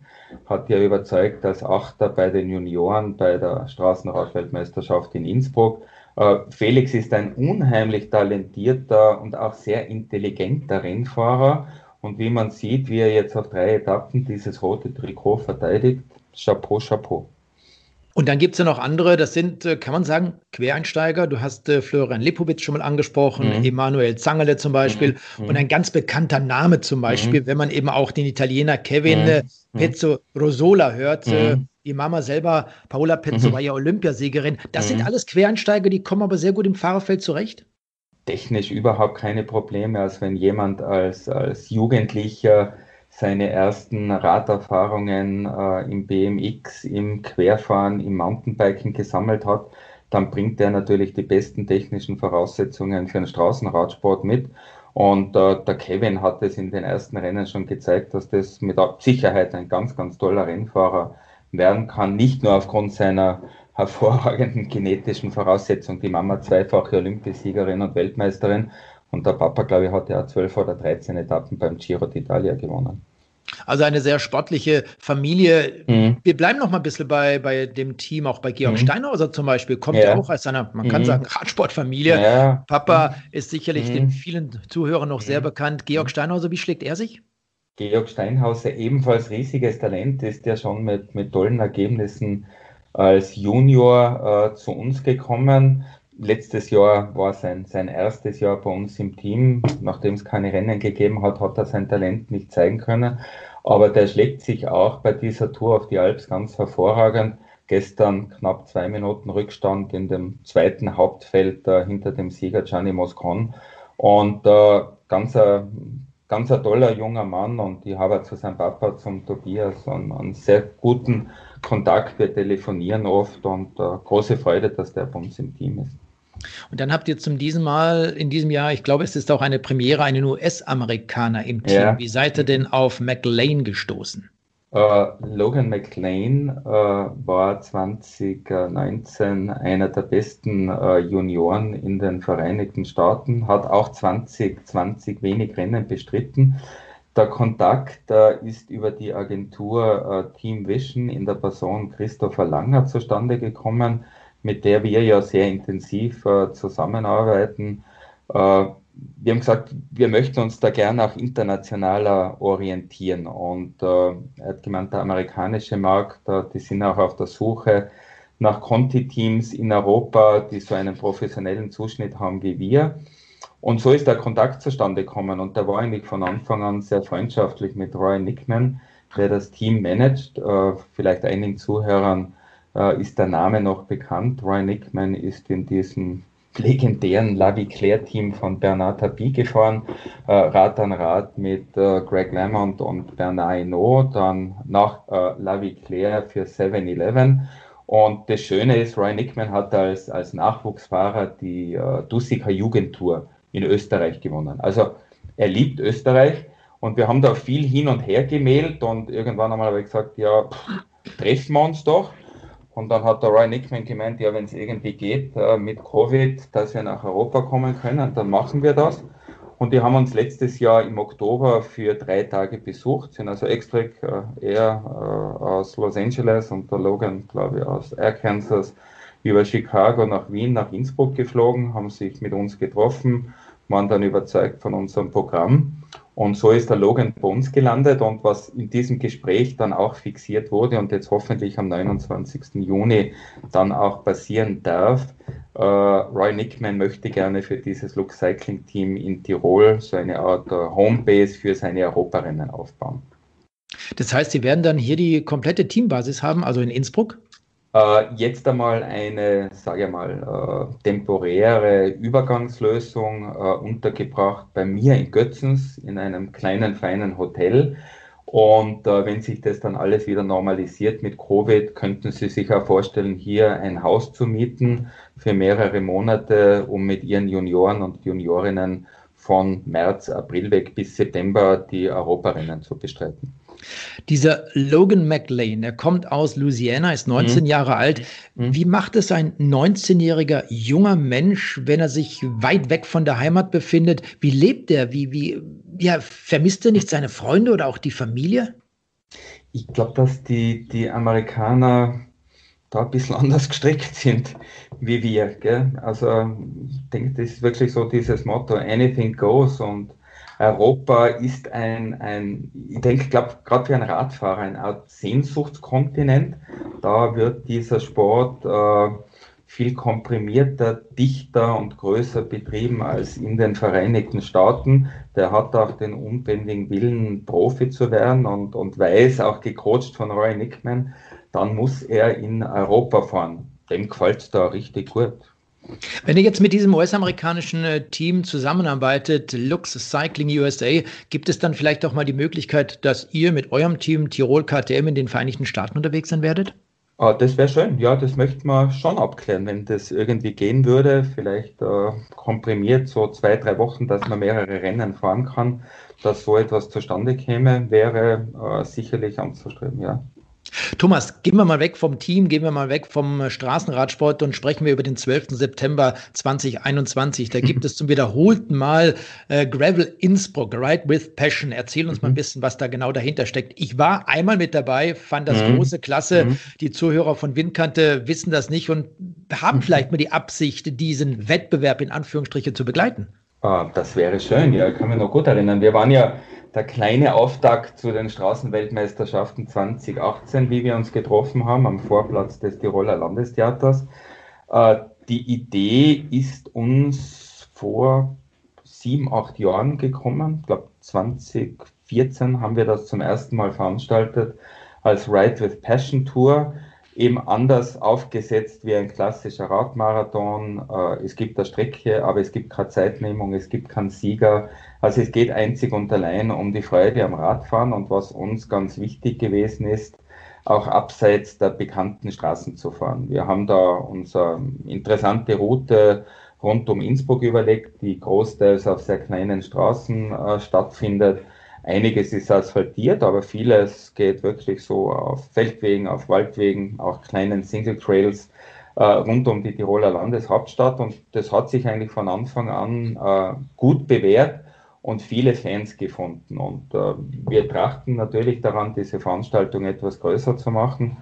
hat ja überzeugt als Achter bei den Junioren bei der Straßenradweltmeisterschaft in Innsbruck. Äh, Felix ist ein unheimlich talentierter und auch sehr intelligenter Rennfahrer Und wie man sieht, wie er jetzt auf drei Etappen dieses rote Trikot verteidigt, Chapeau, Chapeau. Und dann gibt es ja noch andere, das sind, äh, kann man sagen, Quereinsteiger. Du hast äh, Florian Lipowitz schon mal angesprochen, mhm. Emanuel Zangele zum Beispiel mhm. und ein ganz bekannter Name zum Beispiel, mhm. wenn man eben auch den Italiener Kevin mhm. Äh, mhm. Pezzo Rosola hört. Äh, mhm. die Mama selber, Paola Pezzo, war ja Olympiasiegerin. Das sind alles Quereinsteiger, die kommen aber sehr gut im Fahrerfeld zurecht. Technisch überhaupt keine Probleme, als wenn jemand als, als Jugendlicher seine ersten Raderfahrungen äh, im BMX, im Querfahren, im Mountainbiken gesammelt hat, dann bringt er natürlich die besten technischen Voraussetzungen für den Straßenradsport mit. Und äh, der Kevin hat es in den ersten Rennen schon gezeigt, dass das mit Sicherheit ein ganz, ganz toller Rennfahrer werden kann. Nicht nur aufgrund seiner hervorragenden genetischen Voraussetzungen. Die Mama zweifache Olympiasiegerin und Weltmeisterin, und der Papa, glaube ich, hat ja 12 oder 13 Etappen beim Giro d'Italia gewonnen. Also eine sehr sportliche Familie. Mhm. Wir bleiben noch mal ein bisschen bei, bei dem Team, auch bei Georg mhm. Steinhauser zum Beispiel, kommt ja, auch aus einer, man kann mhm. sagen, Radsportfamilie. Ja. Papa mhm. ist sicherlich den mhm. vielen Zuhörern noch sehr mhm. bekannt. Georg Steinhauser, wie schlägt er sich? Georg Steinhauser, ebenfalls riesiges Talent, ist ja schon mit, mit tollen Ergebnissen als Junior äh, zu uns gekommen letztes Jahr war sein, sein erstes Jahr bei uns im Team. Nachdem es keine Rennen gegeben hat, hat er sein Talent nicht zeigen können. Aber der schlägt sich auch bei dieser Tour auf die Alps ganz hervorragend. Gestern knapp zwei Minuten Rückstand in dem zweiten Hauptfeld äh, hinter dem Sieger Gianni Moscon. Und äh, ganz, ein, ganz ein toller junger Mann und ich habe zu seinem Papa, zum Tobias, einen, einen sehr guten Kontakt. Wir telefonieren oft und äh, große Freude, dass der bei uns im Team ist. Und dann habt ihr zum diesem Mal, in diesem Jahr, ich glaube, es ist auch eine Premiere, einen US-Amerikaner im Team. Ja. Wie seid ihr denn auf McLean gestoßen? Uh, Logan McLean uh, war 2019 einer der besten uh, Junioren in den Vereinigten Staaten, hat auch 2020 wenig Rennen bestritten. Der Kontakt ist über die Agentur Team Vision in der Person Christopher Langer zustande gekommen mit der wir ja sehr intensiv äh, zusammenarbeiten. Äh, wir haben gesagt, wir möchten uns da gerne auch internationaler orientieren. Und äh, er hat gemeint, der amerikanische Markt, äh, die sind auch auf der Suche nach Conti-Teams in Europa, die so einen professionellen Zuschnitt haben wie wir. Und so ist der Kontakt zustande gekommen. Und der war eigentlich von Anfang an sehr freundschaftlich mit Roy Nickman, der das Team managt. Äh, vielleicht einigen Zuhörern äh, ist der Name noch bekannt. Roy Nickman ist in diesem legendären Laviclair-Team von Bernard Tapie gefahren, äh, Rad an Rad mit äh, Greg LeMond und Bernard Hinault, dann nach äh, Laviclair für 7-Eleven. Und das Schöne ist, Roy Nickman hat als, als Nachwuchsfahrer die äh, Dussiker Jugendtour in Österreich gewonnen. Also er liebt Österreich und wir haben da viel hin und her gemailt und irgendwann einmal habe ich gesagt, ja, pff, treffen wir uns doch. Und dann hat der Roy Nickman gemeint, ja, wenn es irgendwie geht äh, mit Covid, dass wir nach Europa kommen können, dann machen wir das. Und die haben uns letztes Jahr im Oktober für drei Tage besucht, sind also extra äh, er äh, aus Los Angeles und der Logan, glaube ich, aus Arkansas über Chicago nach Wien, nach Innsbruck geflogen, haben sich mit uns getroffen, waren dann überzeugt von unserem Programm und so ist der Logan bei uns gelandet und was in diesem Gespräch dann auch fixiert wurde und jetzt hoffentlich am 29. Juni dann auch passieren darf. Äh, Roy Nickman möchte gerne für dieses Lux Cycling Team in Tirol so eine Art äh, Homebase für seine Europarennen aufbauen. Das heißt, Sie werden dann hier die komplette Teambasis haben, also in Innsbruck? Äh, jetzt einmal eine, sage ich mal, äh, temporäre Übergangslösung äh, untergebracht bei mir in Götzens in einem kleinen, feinen Hotel. Und äh, wenn sich das dann alles wieder normalisiert mit Covid, könnten Sie sich auch vorstellen, hier ein Haus zu mieten für mehrere Monate, um mit Ihren Junioren und Juniorinnen von März, April weg bis September die Europarennen zu bestreiten. Dieser Logan McLean, der kommt aus Louisiana, ist 19 mhm. Jahre alt. Mhm. Wie macht es ein 19-jähriger junger Mensch, wenn er sich weit weg von der Heimat befindet? Wie lebt er? Wie, wie, ja, vermisst er nicht seine Freunde oder auch die Familie? Ich glaube, dass die, die Amerikaner da ein bisschen anders gestrickt sind wie wir. Gell? Also ich denke, das ist wirklich so dieses Motto, anything goes und Europa ist ein, ein ich denke, glaube gerade für einen Radfahrer eine Art Sehnsuchtskontinent. Da wird dieser Sport äh, viel komprimierter, dichter und größer betrieben als in den Vereinigten Staaten. Der hat auch den unbändigen Willen, Profi zu werden und, und weiß, auch gecoacht von Roy Nickman, dann muss er in Europa fahren. Dem gefällt es da richtig gut. Wenn ihr jetzt mit diesem US-amerikanischen äh, Team zusammenarbeitet, Lux Cycling USA, gibt es dann vielleicht auch mal die Möglichkeit, dass ihr mit eurem Team Tirol KTM in den Vereinigten Staaten unterwegs sein werdet? Ah, das wäre schön, ja, das möchte man schon abklären, wenn das irgendwie gehen würde, vielleicht äh, komprimiert so zwei, drei Wochen, dass man mehrere Rennen fahren kann, dass so etwas zustande käme, wäre äh, sicherlich anzustreben, ja. Thomas, gehen wir mal weg vom Team, gehen wir mal weg vom äh, Straßenradsport und sprechen wir über den 12. September 2021. Da gibt es zum wiederholten Mal äh, Gravel Innsbruck, Ride with Passion. Erzähl uns mhm. mal ein mhm. bisschen, was da genau dahinter steckt. Ich war einmal mit dabei, fand das mhm. große Klasse. Mhm. Die Zuhörer von Windkante wissen das nicht und haben mhm. vielleicht mal die Absicht, diesen Wettbewerb in Anführungsstriche zu begleiten. Ah, das wäre schön, ja, ich kann mich noch gut erinnern. Wir waren ja der kleine Auftakt zu den Straßenweltmeisterschaften 2018, wie wir uns getroffen haben am Vorplatz des Tiroler Landestheaters. Äh, die Idee ist uns vor sieben, acht Jahren gekommen. Ich glaube, 2014 haben wir das zum ersten Mal veranstaltet als Ride with Passion Tour eben anders aufgesetzt wie ein klassischer Radmarathon. Äh, es gibt eine Strecke, aber es gibt keine Zeitnehmung, es gibt keinen Sieger. Also es geht einzig und allein um die Freude am Radfahren und was uns ganz wichtig gewesen ist, auch abseits der bekannten Straßen zu fahren. Wir haben da unsere interessante Route rund um Innsbruck überlegt, die großteils auf sehr kleinen Straßen äh, stattfindet Einiges ist asphaltiert, aber vieles geht wirklich so auf Feldwegen, auf Waldwegen, auch kleinen Single Trails äh, rund um die Tiroler Landeshauptstadt. Und das hat sich eigentlich von Anfang an äh, gut bewährt und viele Fans gefunden. Und äh, wir trachten natürlich daran, diese Veranstaltung etwas größer zu machen.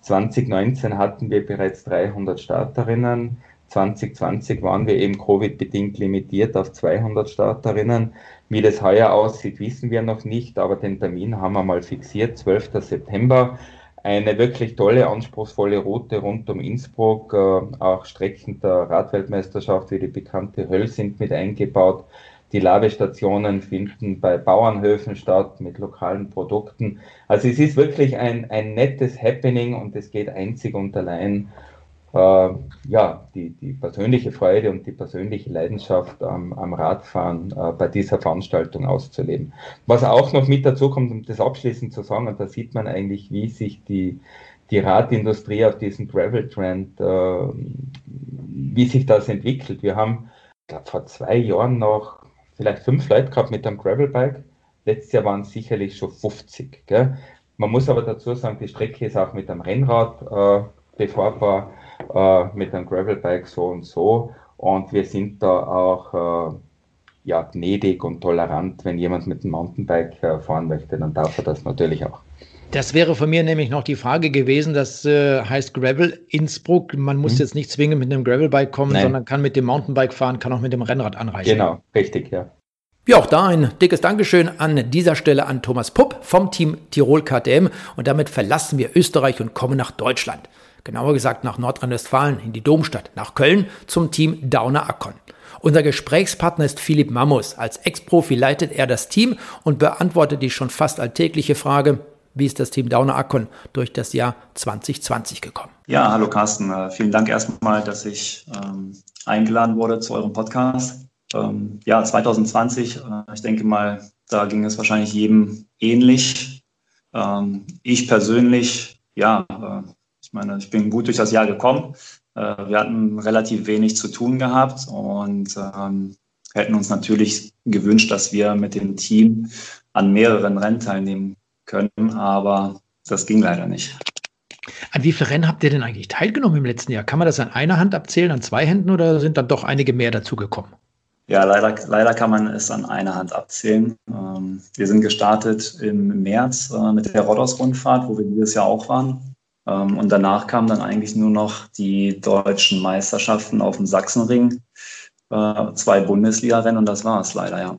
2019 hatten wir bereits 300 Starterinnen. 2020 waren wir eben Covid-bedingt limitiert auf 200 Starterinnen. Wie das heuer aussieht, wissen wir noch nicht, aber den Termin haben wir mal fixiert, 12. September. Eine wirklich tolle, anspruchsvolle Route rund um Innsbruck. Äh, auch Strecken der Radweltmeisterschaft wie die bekannte Höll sind mit eingebaut. Die Labestationen finden bei Bauernhöfen statt mit lokalen Produkten. Also es ist wirklich ein, ein nettes Happening und es geht einzig und allein äh, ja, die, die persönliche Freude und die persönliche Leidenschaft am, am Radfahren äh, bei dieser Veranstaltung auszuleben. Was auch noch mit dazu kommt, um das abschließend zu sagen, und da sieht man eigentlich, wie sich die, die Radindustrie auf diesen Gravel-Trend, äh, wie sich das entwickelt. Wir haben, ich glaube, vor zwei Jahren noch vielleicht fünf Leute gehabt mit einem Gravelbike. Letztes Jahr waren es sicherlich schon 50. Gell? Man muss aber dazu sagen, die Strecke ist auch mit einem Rennrad äh, befahrbar äh, mit einem Gravelbike so und so. Und wir sind da auch äh, ja, gnädig und tolerant. Wenn jemand mit einem Mountainbike äh, fahren möchte, dann darf er das natürlich auch. Das wäre von mir nämlich noch die Frage gewesen. Das äh, heißt Gravel Innsbruck. Man muss hm. jetzt nicht zwingend mit einem Gravelbike kommen, Nein. sondern kann mit dem Mountainbike fahren, kann auch mit dem Rennrad anreichen. Genau, richtig, ja. Wie auch da ein dickes Dankeschön an dieser Stelle an Thomas Pupp vom Team Tirol KTM. Und damit verlassen wir Österreich und kommen nach Deutschland genauer gesagt nach Nordrhein-Westfalen, in die Domstadt, nach Köln zum Team Dauner Akkon. Unser Gesprächspartner ist Philipp Mammus. Als Ex-Profi leitet er das Team und beantwortet die schon fast alltägliche Frage, wie ist das Team Dauner Akkon durch das Jahr 2020 gekommen? Ja, hallo Carsten. Äh, vielen Dank erstmal, dass ich ähm, eingeladen wurde zu eurem Podcast. Ähm, ja, 2020, äh, ich denke mal, da ging es wahrscheinlich jedem ähnlich. Ähm, ich persönlich, ja, äh, ich meine, ich bin gut durch das Jahr gekommen. Äh, wir hatten relativ wenig zu tun gehabt und ähm, hätten uns natürlich gewünscht, dass wir mit dem Team an mehreren Rennen teilnehmen können, aber das ging leider nicht. An wie viele Rennen habt ihr denn eigentlich teilgenommen im letzten Jahr? Kann man das an einer Hand abzählen, an zwei Händen oder sind dann doch einige mehr dazugekommen? Ja, leider, leider kann man es an einer Hand abzählen. Ähm, wir sind gestartet im März äh, mit der Rodos-Rundfahrt, wo wir dieses Jahr auch waren. Ähm, und danach kamen dann eigentlich nur noch die deutschen Meisterschaften auf dem Sachsenring, äh, zwei Bundesliga-Rennen und das war es leider, ja.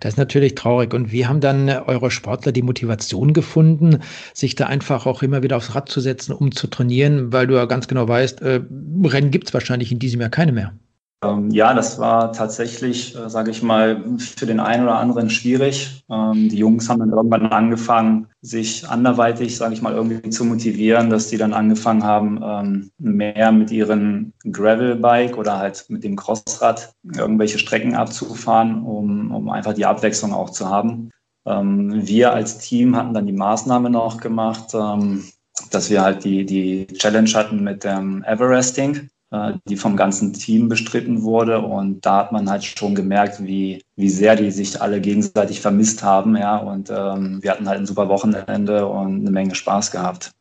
Das ist natürlich traurig. Und wie haben dann eure Sportler die Motivation gefunden, sich da einfach auch immer wieder aufs Rad zu setzen, um zu trainieren, weil du ja ganz genau weißt, äh, Rennen gibt es wahrscheinlich in diesem Jahr keine mehr. Ähm, ja, das war tatsächlich, äh, sage ich mal, für den einen oder anderen schwierig. Ähm, die Jungs haben dann irgendwann angefangen, sich anderweitig, sage ich mal, irgendwie zu motivieren, dass die dann angefangen haben, ähm, mehr mit ihren Gravelbike oder halt mit dem Crossrad irgendwelche Strecken abzufahren, um, um einfach die Abwechslung auch zu haben. Ähm, wir als Team hatten dann die Maßnahme noch gemacht, ähm, dass wir halt die, die Challenge hatten mit dem Everesting. Äh, die vom ganzen Team bestritten wurde. Und da hat man halt schon gemerkt, wie, wie sehr die sich alle gegenseitig vermisst haben. Ja, und ähm, wir hatten halt ein super Wochenende und eine Menge Spaß gehabt.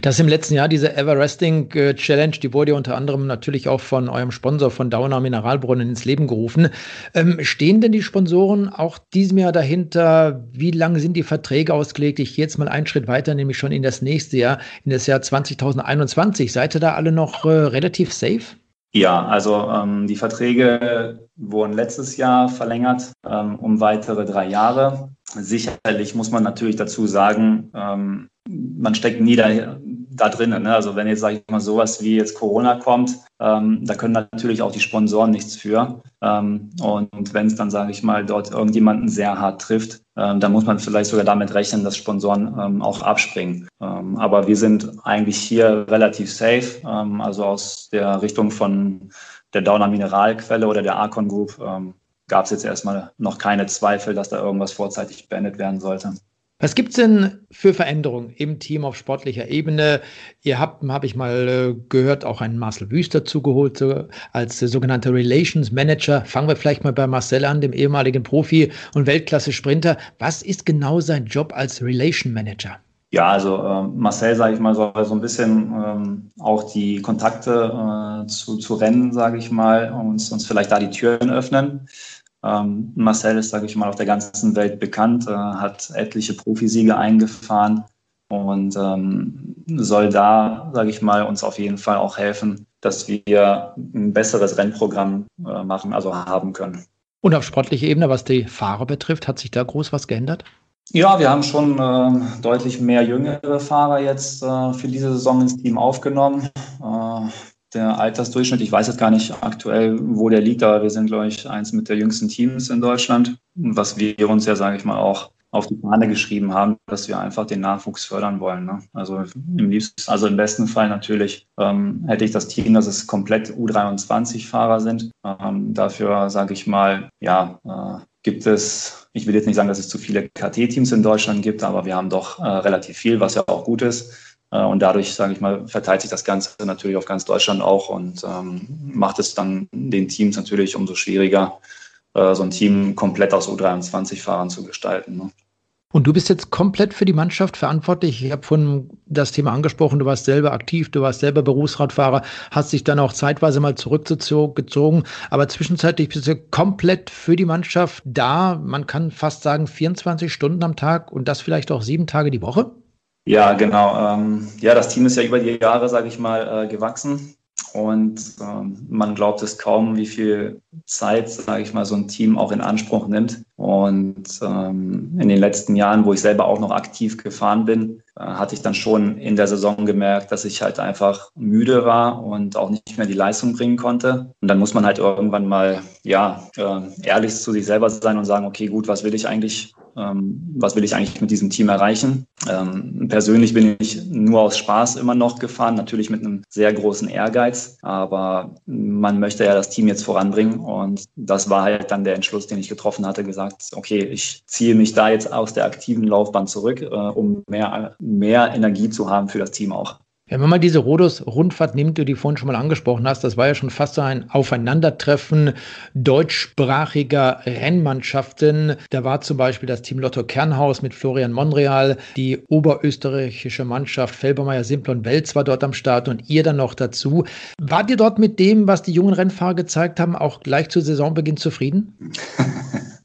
Das im letzten Jahr, diese Everesting äh, Challenge, die wurde unter anderem natürlich auch von eurem Sponsor von Dauner Mineralbrunnen ins Leben gerufen. Ähm, stehen denn die Sponsoren auch diesem Jahr dahinter? Wie lange sind die Verträge ausgelegt? Ich gehe jetzt mal einen Schritt weiter, nämlich schon in das nächste Jahr, in das Jahr 2021. Seid ihr da alle noch äh, relativ safe? Ja, also ähm, die Verträge wurden letztes Jahr verlängert ähm, um weitere drei Jahre. Sicherlich muss man natürlich dazu sagen, ähm, man steckt nie da, da drin. Ne? Also wenn jetzt, sage ich mal, sowas wie jetzt Corona kommt, ähm, da können natürlich auch die Sponsoren nichts für. Ähm, und wenn es dann, sage ich mal, dort irgendjemanden sehr hart trifft, ähm, dann muss man vielleicht sogar damit rechnen, dass Sponsoren ähm, auch abspringen. Ähm, aber wir sind eigentlich hier relativ safe. Ähm, also aus der Richtung von der Downer Mineralquelle oder der Arcon Group gab es jetzt erstmal noch keine Zweifel, dass da irgendwas vorzeitig beendet werden sollte. Was gibt es denn für Veränderungen im Team auf sportlicher Ebene? Ihr habt, habe ich mal äh, gehört, auch einen Marcel Wüst dazugeholt so, als äh, sogenannter Relations Manager. Fangen wir vielleicht mal bei Marcel an, dem ehemaligen Profi und Weltklasse-Sprinter. Was ist genau sein Job als Relation Manager? Ja, also äh, Marcel, sage ich mal, soll so ein bisschen ähm, auch die Kontakte äh, zu, zu Rennen, sage ich mal, uns, uns vielleicht da die Türen öffnen. Ähm, Marcel ist, sage ich mal, auf der ganzen Welt bekannt, äh, hat etliche Profisiege eingefahren und ähm, soll da, sage ich mal, uns auf jeden Fall auch helfen, dass wir ein besseres Rennprogramm äh, machen, also haben können. Und auf sportlicher Ebene, was die Fahrer betrifft, hat sich da groß was geändert? Ja, wir haben schon äh, deutlich mehr jüngere Fahrer jetzt äh, für diese Saison ins Team aufgenommen. Äh, der Altersdurchschnitt, ich weiß jetzt gar nicht aktuell, wo der liegt, aber wir sind, glaube ich, eins mit der jüngsten Teams in Deutschland, was wir uns ja, sage ich mal, auch auf die Fahne geschrieben haben, dass wir einfach den Nachwuchs fördern wollen. Ne? Also im liebsten, also im besten Fall natürlich ähm, hätte ich das Team, dass es komplett U23-Fahrer sind. Ähm, dafür sage ich mal, ja, äh, gibt es, ich will jetzt nicht sagen, dass es zu viele KT-Teams in Deutschland gibt, aber wir haben doch äh, relativ viel, was ja auch gut ist. Äh, und dadurch, sage ich mal, verteilt sich das Ganze natürlich auf ganz Deutschland auch und ähm, macht es dann den Teams natürlich umso schwieriger, äh, so ein Team komplett aus U23-Fahrern zu gestalten. Ne? Und du bist jetzt komplett für die Mannschaft verantwortlich. Ich habe von das Thema angesprochen, du warst selber aktiv, du warst selber Berufsradfahrer, hast dich dann auch zeitweise mal zurückgezogen, aber zwischenzeitlich bist du komplett für die Mannschaft da. Man kann fast sagen 24 Stunden am Tag und das vielleicht auch sieben Tage die Woche? Ja, genau. Ähm, ja, das Team ist ja über die Jahre, sage ich mal, äh, gewachsen. Und ähm, man glaubt es kaum, wie viel Zeit, sage ich mal, so ein Team auch in Anspruch nimmt. Und ähm, in den letzten Jahren, wo ich selber auch noch aktiv gefahren bin, äh, hatte ich dann schon in der Saison gemerkt, dass ich halt einfach müde war und auch nicht mehr die Leistung bringen konnte. Und dann muss man halt irgendwann mal, ja, äh, ehrlich zu sich selber sein und sagen, okay, gut, was will ich eigentlich was will ich eigentlich mit diesem Team erreichen. Ähm, persönlich bin ich nur aus Spaß immer noch gefahren, natürlich mit einem sehr großen Ehrgeiz, aber man möchte ja das Team jetzt voranbringen und das war halt dann der Entschluss, den ich getroffen hatte, gesagt, okay, ich ziehe mich da jetzt aus der aktiven Laufbahn zurück, äh, um mehr, mehr Energie zu haben für das Team auch. Wenn man mal diese Rhodos-Rundfahrt nimmt, die du vorhin schon mal angesprochen hast, das war ja schon fast so ein Aufeinandertreffen deutschsprachiger Rennmannschaften. Da war zum Beispiel das Team Lotto Kernhaus mit Florian Monreal, die oberösterreichische Mannschaft Felbermeier, Simple und Welz war dort am Start und ihr dann noch dazu. Wart ihr dort mit dem, was die jungen Rennfahrer gezeigt haben, auch gleich zu Saisonbeginn zufrieden?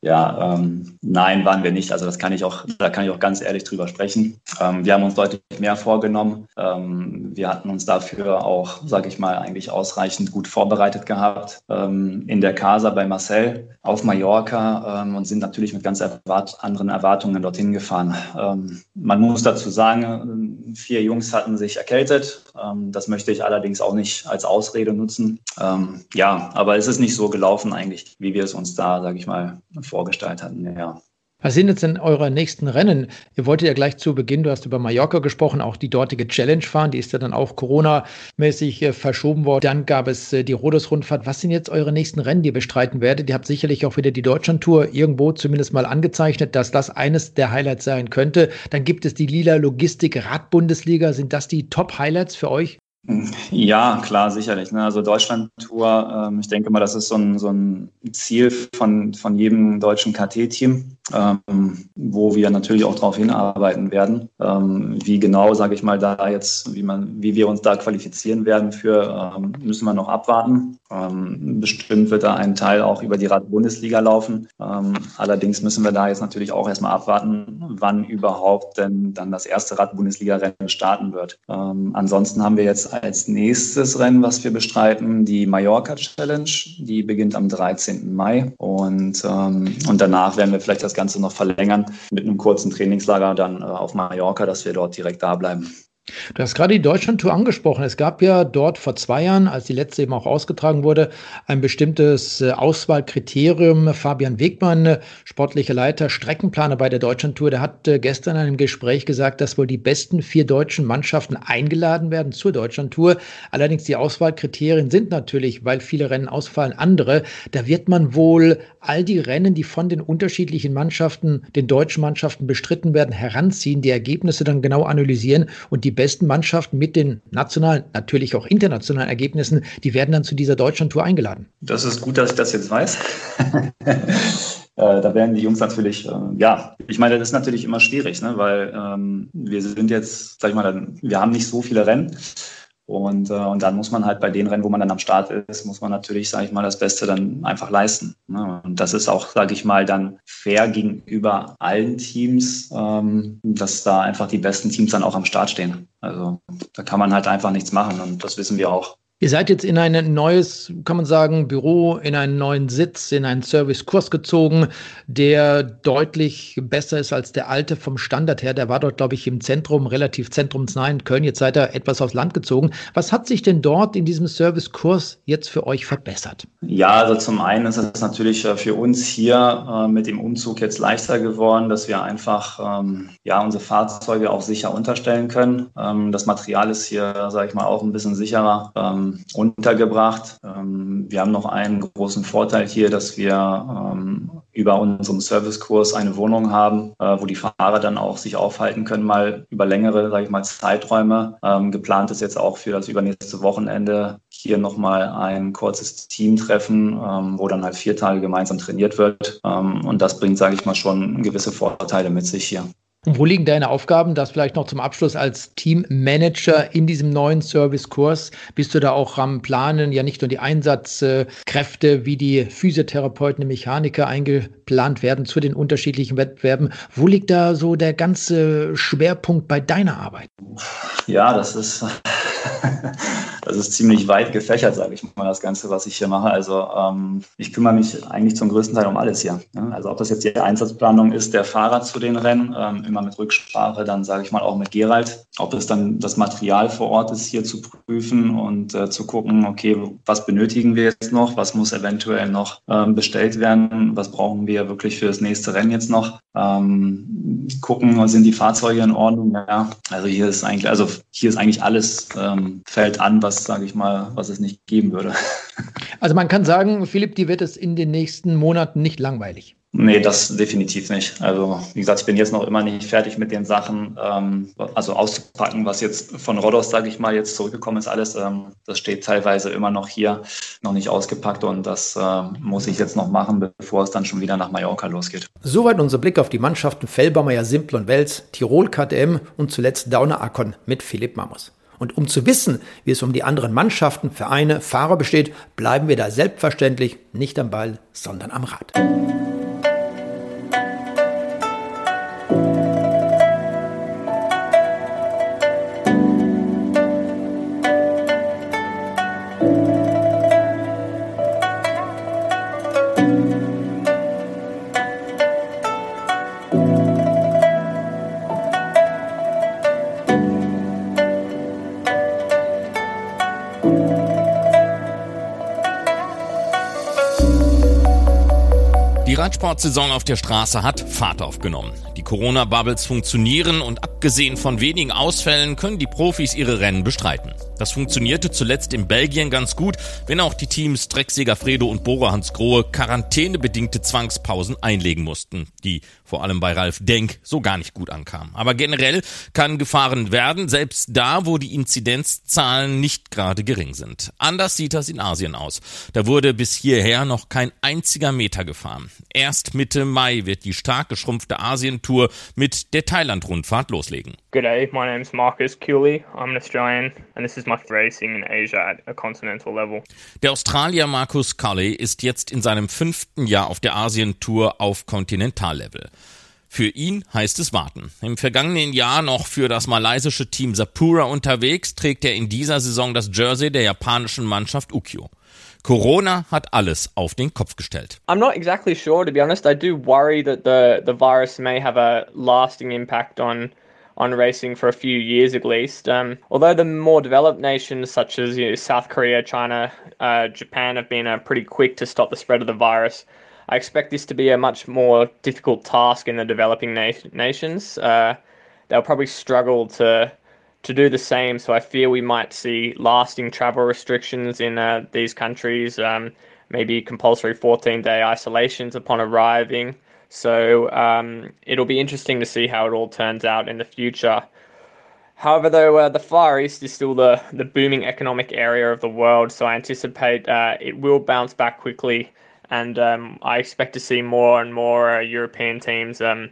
Ja, ähm, nein, waren wir nicht. Also das kann ich auch, da kann ich auch ganz ehrlich drüber sprechen. Ähm, wir haben uns deutlich mehr vorgenommen. Ähm, wir hatten uns dafür auch, sage ich mal, eigentlich ausreichend gut vorbereitet gehabt. Ähm, in der Casa bei Marcel auf Mallorca ähm, und sind natürlich mit ganz erwart anderen Erwartungen dorthin gefahren. Ähm, man muss dazu sagen, vier Jungs hatten sich erkältet. das möchte ich allerdings auch nicht als Ausrede nutzen. ja, aber es ist nicht so gelaufen eigentlich, wie wir es uns da, sage ich mal, vorgestellt hatten. Ja. Was sind jetzt denn eure nächsten Rennen? Ihr wolltet ja gleich zu Beginn, du hast über Mallorca gesprochen, auch die dortige Challenge fahren. Die ist ja dann auch Corona-mäßig äh, verschoben worden. Dann gab es äh, die Rhodos-Rundfahrt. Was sind jetzt eure nächsten Rennen, die ihr bestreiten werdet? Ihr habt sicherlich auch wieder die Deutschlandtour irgendwo zumindest mal angezeichnet, dass das eines der Highlights sein könnte. Dann gibt es die Lila Logistik Radbundesliga. Sind das die Top-Highlights für euch? Ja, klar, sicherlich. Ne? Also Deutschland-Tour, ähm, ich denke mal, das ist so ein, so ein Ziel von, von jedem deutschen KT-Team, ähm, wo wir natürlich auch darauf hinarbeiten werden. Ähm, wie genau, sage ich mal, da jetzt, wie, man, wie wir uns da qualifizieren werden für, ähm, müssen wir noch abwarten. Ähm, bestimmt wird da ein Teil auch über die Rad-Bundesliga laufen. Ähm, allerdings müssen wir da jetzt natürlich auch erstmal abwarten, wann überhaupt denn dann das erste Rad-Bundesliga-Rennen starten wird. ansonsten haben wir jetzt als nächstes Rennen, was wir bestreiten, die Mallorca Challenge. Die beginnt am 13. Mai und, ähm, und danach werden wir vielleicht das Ganze noch verlängern mit einem kurzen Trainingslager dann äh, auf Mallorca, dass wir dort direkt da bleiben. Du hast gerade die Deutschlandtour angesprochen. Es gab ja dort vor zwei Jahren, als die letzte eben auch ausgetragen wurde, ein bestimmtes äh, Auswahlkriterium. Fabian Wegmann, sportlicher Leiter, Streckenplaner bei der Deutschlandtour, der hat äh, gestern in einem Gespräch gesagt, dass wohl die besten vier deutschen Mannschaften eingeladen werden zur Deutschlandtour. Allerdings die Auswahlkriterien sind natürlich, weil viele Rennen ausfallen, andere. Da wird man wohl all die Rennen, die von den unterschiedlichen Mannschaften, den deutschen Mannschaften bestritten werden, heranziehen, die Ergebnisse dann genau analysieren und die besten Mannschaften mit den nationalen, natürlich auch internationalen Ergebnissen, die werden dann zu dieser Deutschlandtour eingeladen. Das ist gut, dass ich das jetzt weiß. Äh, da werden die Jungs natürlich, äh, ja, ich meine, das ist natürlich immer schwierig, ne? weil ähm, wir sind jetzt, sag ich mal, wir haben nicht so viele Rennen. Und, äh, und dann muss man halt bei den Rennen, wo man dann am Start ist, muss man natürlich, sage ich mal, das Beste dann einfach leisten. Ne? Und das ist auch, sage ich mal, dann fair gegenüber allen Teams, ähm, dass da einfach die besten Teams dann auch am Start stehen. Also da kann man halt einfach nichts machen und das wissen wir auch. Ihr seid jetzt in ein neues, kann man sagen, Büro, in einen neuen Sitz, in einen Servicekurs gezogen, der deutlich besser ist als der alte vom Standard her. Der war dort, glaube ich, im Zentrum, relativ zentrumsnah in Köln. Jetzt seid ihr etwas aufs Land gezogen. Was hat sich denn dort in diesem Servicekurs jetzt für euch verbessert? Ja, also zum einen ist es natürlich äh, für uns hier äh, mit dem Umzug jetzt leichter geworden, dass wir einfach ähm, ja, unsere Fahrzeuge auch sicher unterstellen können. Ähm, das Material ist hier, sage ich mal, auch ein bisschen sicherer. Ähm, untergebracht. Ähm, wir haben noch einen großen Vorteil hier, dass wir ähm, über unseren Servicekurs eine Wohnung haben, äh, wo die Fahrer dann auch sich aufhalten können, mal über längere, sage ich mal, Zeiträume. Ähm, geplant ist jetzt auch für das übernächste Wochenende hier nochmal ein kurzes Teamtreffen, wo dann halt vier Tage gemeinsam trainiert wird. und das bringt, sage ich mal, schon gewisse Vorteile mit sich hier. Und wo liegen deine Aufgaben? Das vielleicht noch zum Abschluss als Teammanager in diesem neuen Servicekurs. Bist du da auch am Planen, ja nicht nur die Einsatzkräfte wie die Physiotherapeuten, die Mechaniker eingeplant werden zu den unterschiedlichen Wettbewerben. Wo liegt da so der ganze Schwerpunkt bei deiner Arbeit? Ja, das ist das ist ziemlich weit gefächert, sage ich mal, das Ganze, was ich hier mache. Also ähm, ich kümmere mich eigentlich zum größten Teil um alles hier. Ne? Also ob das jetzt die Einsatzplanung ist, der Fahrer zu den Rennen, ähm, immer mit Rücksprache, dann sage ich mal auch mit Gerald. Ob es dann das Material vor Ort ist, hier zu prüfen und äh, zu gucken, okay, was benötigen wir jetzt noch, was muss eventuell noch ähm, bestellt werden, was brauchen wir wirklich für das nächste Rennen jetzt noch. Ähm, gucken, sind die Fahrzeuge in Ordnung? Ja, also hier ist eigentlich, also hier ist eigentlich alles ähm, fällt an, was, sage ich mal, was es nicht geben würde. Also man kann sagen, Philipp, die wird es in den nächsten Monaten nicht langweilig. Nee, das definitiv nicht. Also wie gesagt, ich bin jetzt noch immer nicht fertig mit den Sachen, ähm, also auszupacken, was jetzt von Rodos, sage ich mal, jetzt zurückgekommen ist, alles. Ähm, das steht teilweise immer noch hier, noch nicht ausgepackt und das äh, muss ich jetzt noch machen, bevor es dann schon wieder nach Mallorca losgeht. Soweit unser Blick auf die Mannschaften Fellbaumer, Simpel und Wels, Tirol KTM und zuletzt Dauner Akon mit Philipp Mammers. Und um zu wissen, wie es um die anderen Mannschaften, Vereine, Fahrer besteht, bleiben wir da selbstverständlich nicht am Ball, sondern am Rad. Radsportsaison auf der Straße hat Fahrt aufgenommen. Die Corona-Bubbles funktionieren und abgesehen von wenigen Ausfällen können die Profis ihre Rennen bestreiten. Das funktionierte zuletzt in Belgien ganz gut, wenn auch die Teams Drecksieger Fredo und Bora Hans Grohe quarantänebedingte Zwangspausen einlegen mussten, die vor allem bei Ralf Denk so gar nicht gut ankamen. Aber generell kann gefahren werden, selbst da, wo die Inzidenzzahlen nicht gerade gering sind. Anders sieht das in Asien aus. Da wurde bis hierher noch kein einziger Meter gefahren. Erst Mitte Mai wird die stark geschrumpfte Asientour mit der Thailand-Rundfahrt loslegen. Good my name is Marcus Cooley. I'm an Australian and this is my racing in Asia at a continental level. Der Australier Marcus Culley ist jetzt in seinem fünften Jahr auf der Asientour auf Kontinentallevel. Für ihn heißt es warten. Im vergangenen Jahr noch für das malaysische Team Sapura unterwegs, trägt er in dieser Saison das Jersey der japanischen Mannschaft Ukyo. Corona hat alles auf den Kopf gestellt. I'm not exactly sure, to be honest. I do worry that the, the virus may have a lasting impact on on racing for a few years at least. Um, although the more developed nations such as you know, South Korea, China, uh, Japan have been uh, pretty quick to stop the spread of the virus, I expect this to be a much more difficult task in the developing na- nations. Uh, they'll probably struggle to to do the same. So I fear we might see lasting travel restrictions in uh, these countries. Um, maybe compulsory 14 day isolations upon arriving. So um, it'll be interesting to see how it all turns out in the future. However, though, uh, the Far East is still the, the booming economic area of the world, so I anticipate uh, it will bounce back quickly, and um, I expect to see more and more uh, European teams um,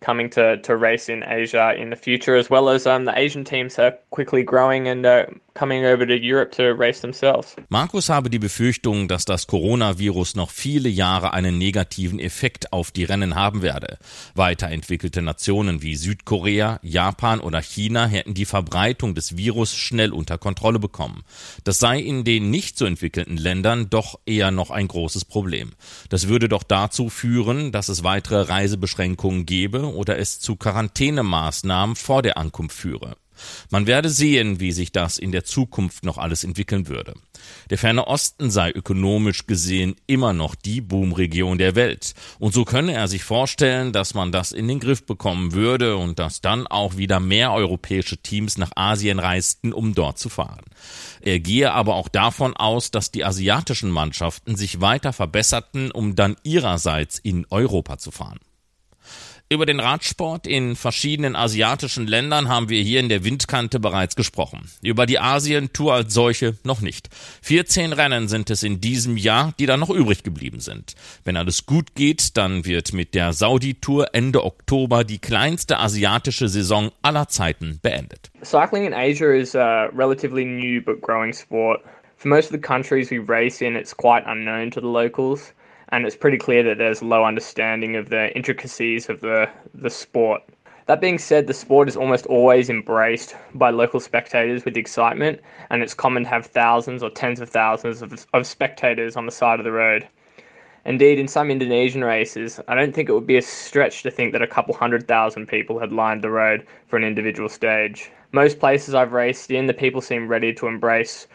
coming to, to race in Asia in the future, as well as um, the Asian teams are quickly growing and Markus habe die Befürchtung, dass das Coronavirus noch viele Jahre einen negativen Effekt auf die Rennen haben werde. Weiterentwickelte Nationen wie Südkorea, Japan oder China hätten die Verbreitung des Virus schnell unter Kontrolle bekommen. Das sei in den nicht so entwickelten Ländern doch eher noch ein großes Problem. Das würde doch dazu führen, dass es weitere Reisebeschränkungen gäbe oder es zu Quarantänemaßnahmen vor der Ankunft führe. Man werde sehen, wie sich das in der Zukunft noch alles entwickeln würde. Der ferne Osten sei ökonomisch gesehen immer noch die Boomregion der Welt. Und so könne er sich vorstellen, dass man das in den Griff bekommen würde und dass dann auch wieder mehr europäische Teams nach Asien reisten, um dort zu fahren. Er gehe aber auch davon aus, dass die asiatischen Mannschaften sich weiter verbesserten, um dann ihrerseits in Europa zu fahren. Über den Radsport in verschiedenen asiatischen Ländern haben wir hier in der Windkante bereits gesprochen. Über die Asien-Tour als solche noch nicht. 14 Rennen sind es in diesem Jahr, die da noch übrig geblieben sind. Wenn alles gut geht, dann wird mit der Saudi-Tour Ende Oktober die kleinste asiatische Saison aller Zeiten beendet. Cycling in Asia is a relatively new but growing sport. For most of the countries we race in, it's quite unknown to the locals. And it's pretty clear that there's low understanding of the intricacies of the, the sport. That being said, the sport is almost always embraced by local spectators with excitement, and it's common to have thousands or tens of thousands of, of spectators on the side of the road. Indeed, in some Indonesian races, I don't think it would be a stretch to think that a couple hundred thousand people had lined the road for an individual stage. Most places I've raced in, the people seem ready to embrace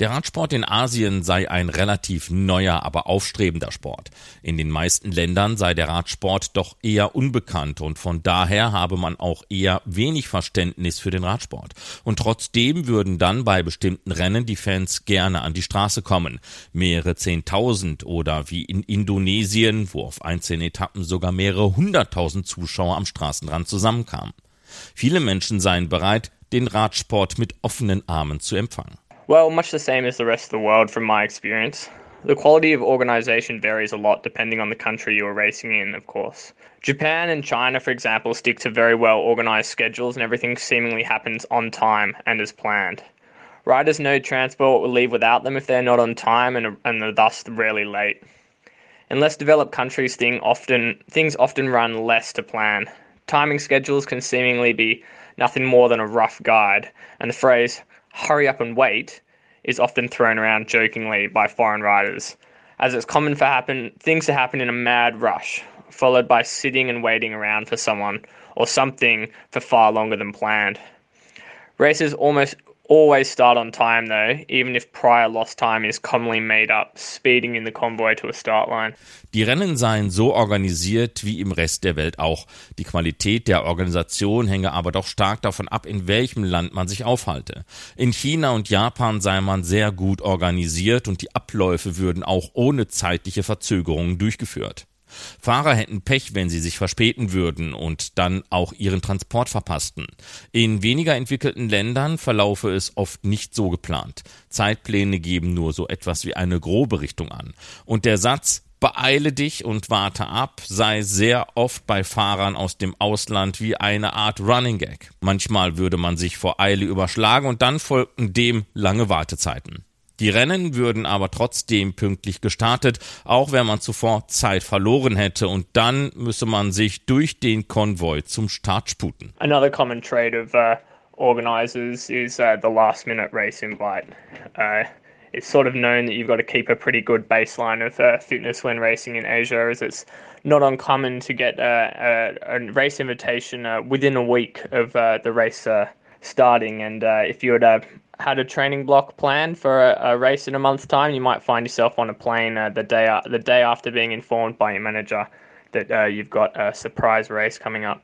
Der Radsport in Asien sei ein relativ neuer, aber aufstrebender Sport. In den meisten Ländern sei der Radsport doch eher unbekannt und von daher habe man auch eher wenig Verständnis für den Radsport. Und trotzdem würden dann bei bestimmten Rennen die Fans gerne an die Straße kommen. Mehrere Zehntausend oder wie in Indonesien, wo auf einzelnen Etappen sogar mehrere hunderttausend Zuschauer am Straßenrand zusammenkamen. Viele Menschen seien bereit, den Radsport mit offenen Armen zu empfangen. Well, much the same as the rest of the world from my experience. The quality of organization varies a lot depending on the country you are racing in, of course. Japan and China, for example, stick to very well organized schedules and everything seemingly happens on time and as planned. Riders know transport will leave without them if they're not on time and, and are thus rarely late. In less developed countries, thing often, things often run less to plan. Timing schedules can seemingly be nothing more than a rough guide, and the phrase, hurry up and wait, is often thrown around jokingly by foreign riders, as it's common for happen things to happen in a mad rush, followed by sitting and waiting around for someone or something for far longer than planned. Races almost always start on time though, even if prior lost time is commonly made up, speeding in the convoy to a start line. Die Rennen seien so organisiert wie im Rest der Welt auch. Die Qualität der Organisation hänge aber doch stark davon ab, in welchem Land man sich aufhalte. In China und Japan sei man sehr gut organisiert und die Abläufe würden auch ohne zeitliche Verzögerungen durchgeführt. Fahrer hätten Pech, wenn sie sich verspäten würden und dann auch ihren Transport verpassten. In weniger entwickelten Ländern verlaufe es oft nicht so geplant. Zeitpläne geben nur so etwas wie eine grobe Richtung an. Und der Satz Beeile dich und warte ab sei sehr oft bei Fahrern aus dem Ausland wie eine Art Running Gag. Manchmal würde man sich vor Eile überschlagen und dann folgten dem lange Wartezeiten. Die Rennen würden aber trotzdem pünktlich gestartet, auch wenn man zuvor Zeit verloren hätte und dann müsse man sich durch den Konvoi zum Start sputen. Another common trait of uh, organizers is uh, the last minute race invite. Uh, it's sort of known that you've got to keep a pretty good baseline of uh, fitness when racing in Asia, as it's not uncommon to get uh, a, a, race invitation uh, within a week of the race starting. And if you to had a training block planned for a, a, race in a month's time, you might find yourself on a plane uh, the day uh, the day after being informed by your manager that uh, you've got a surprise race coming up.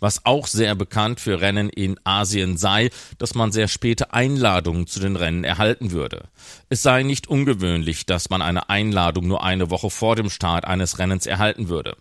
Was auch sehr bekannt für Rennen in Asien sei, dass man sehr späte Einladungen zu den Rennen erhalten würde. Es sei nicht ungewöhnlich, dass man eine Einladung nur eine Woche vor dem Start eines Rennens erhalten würde.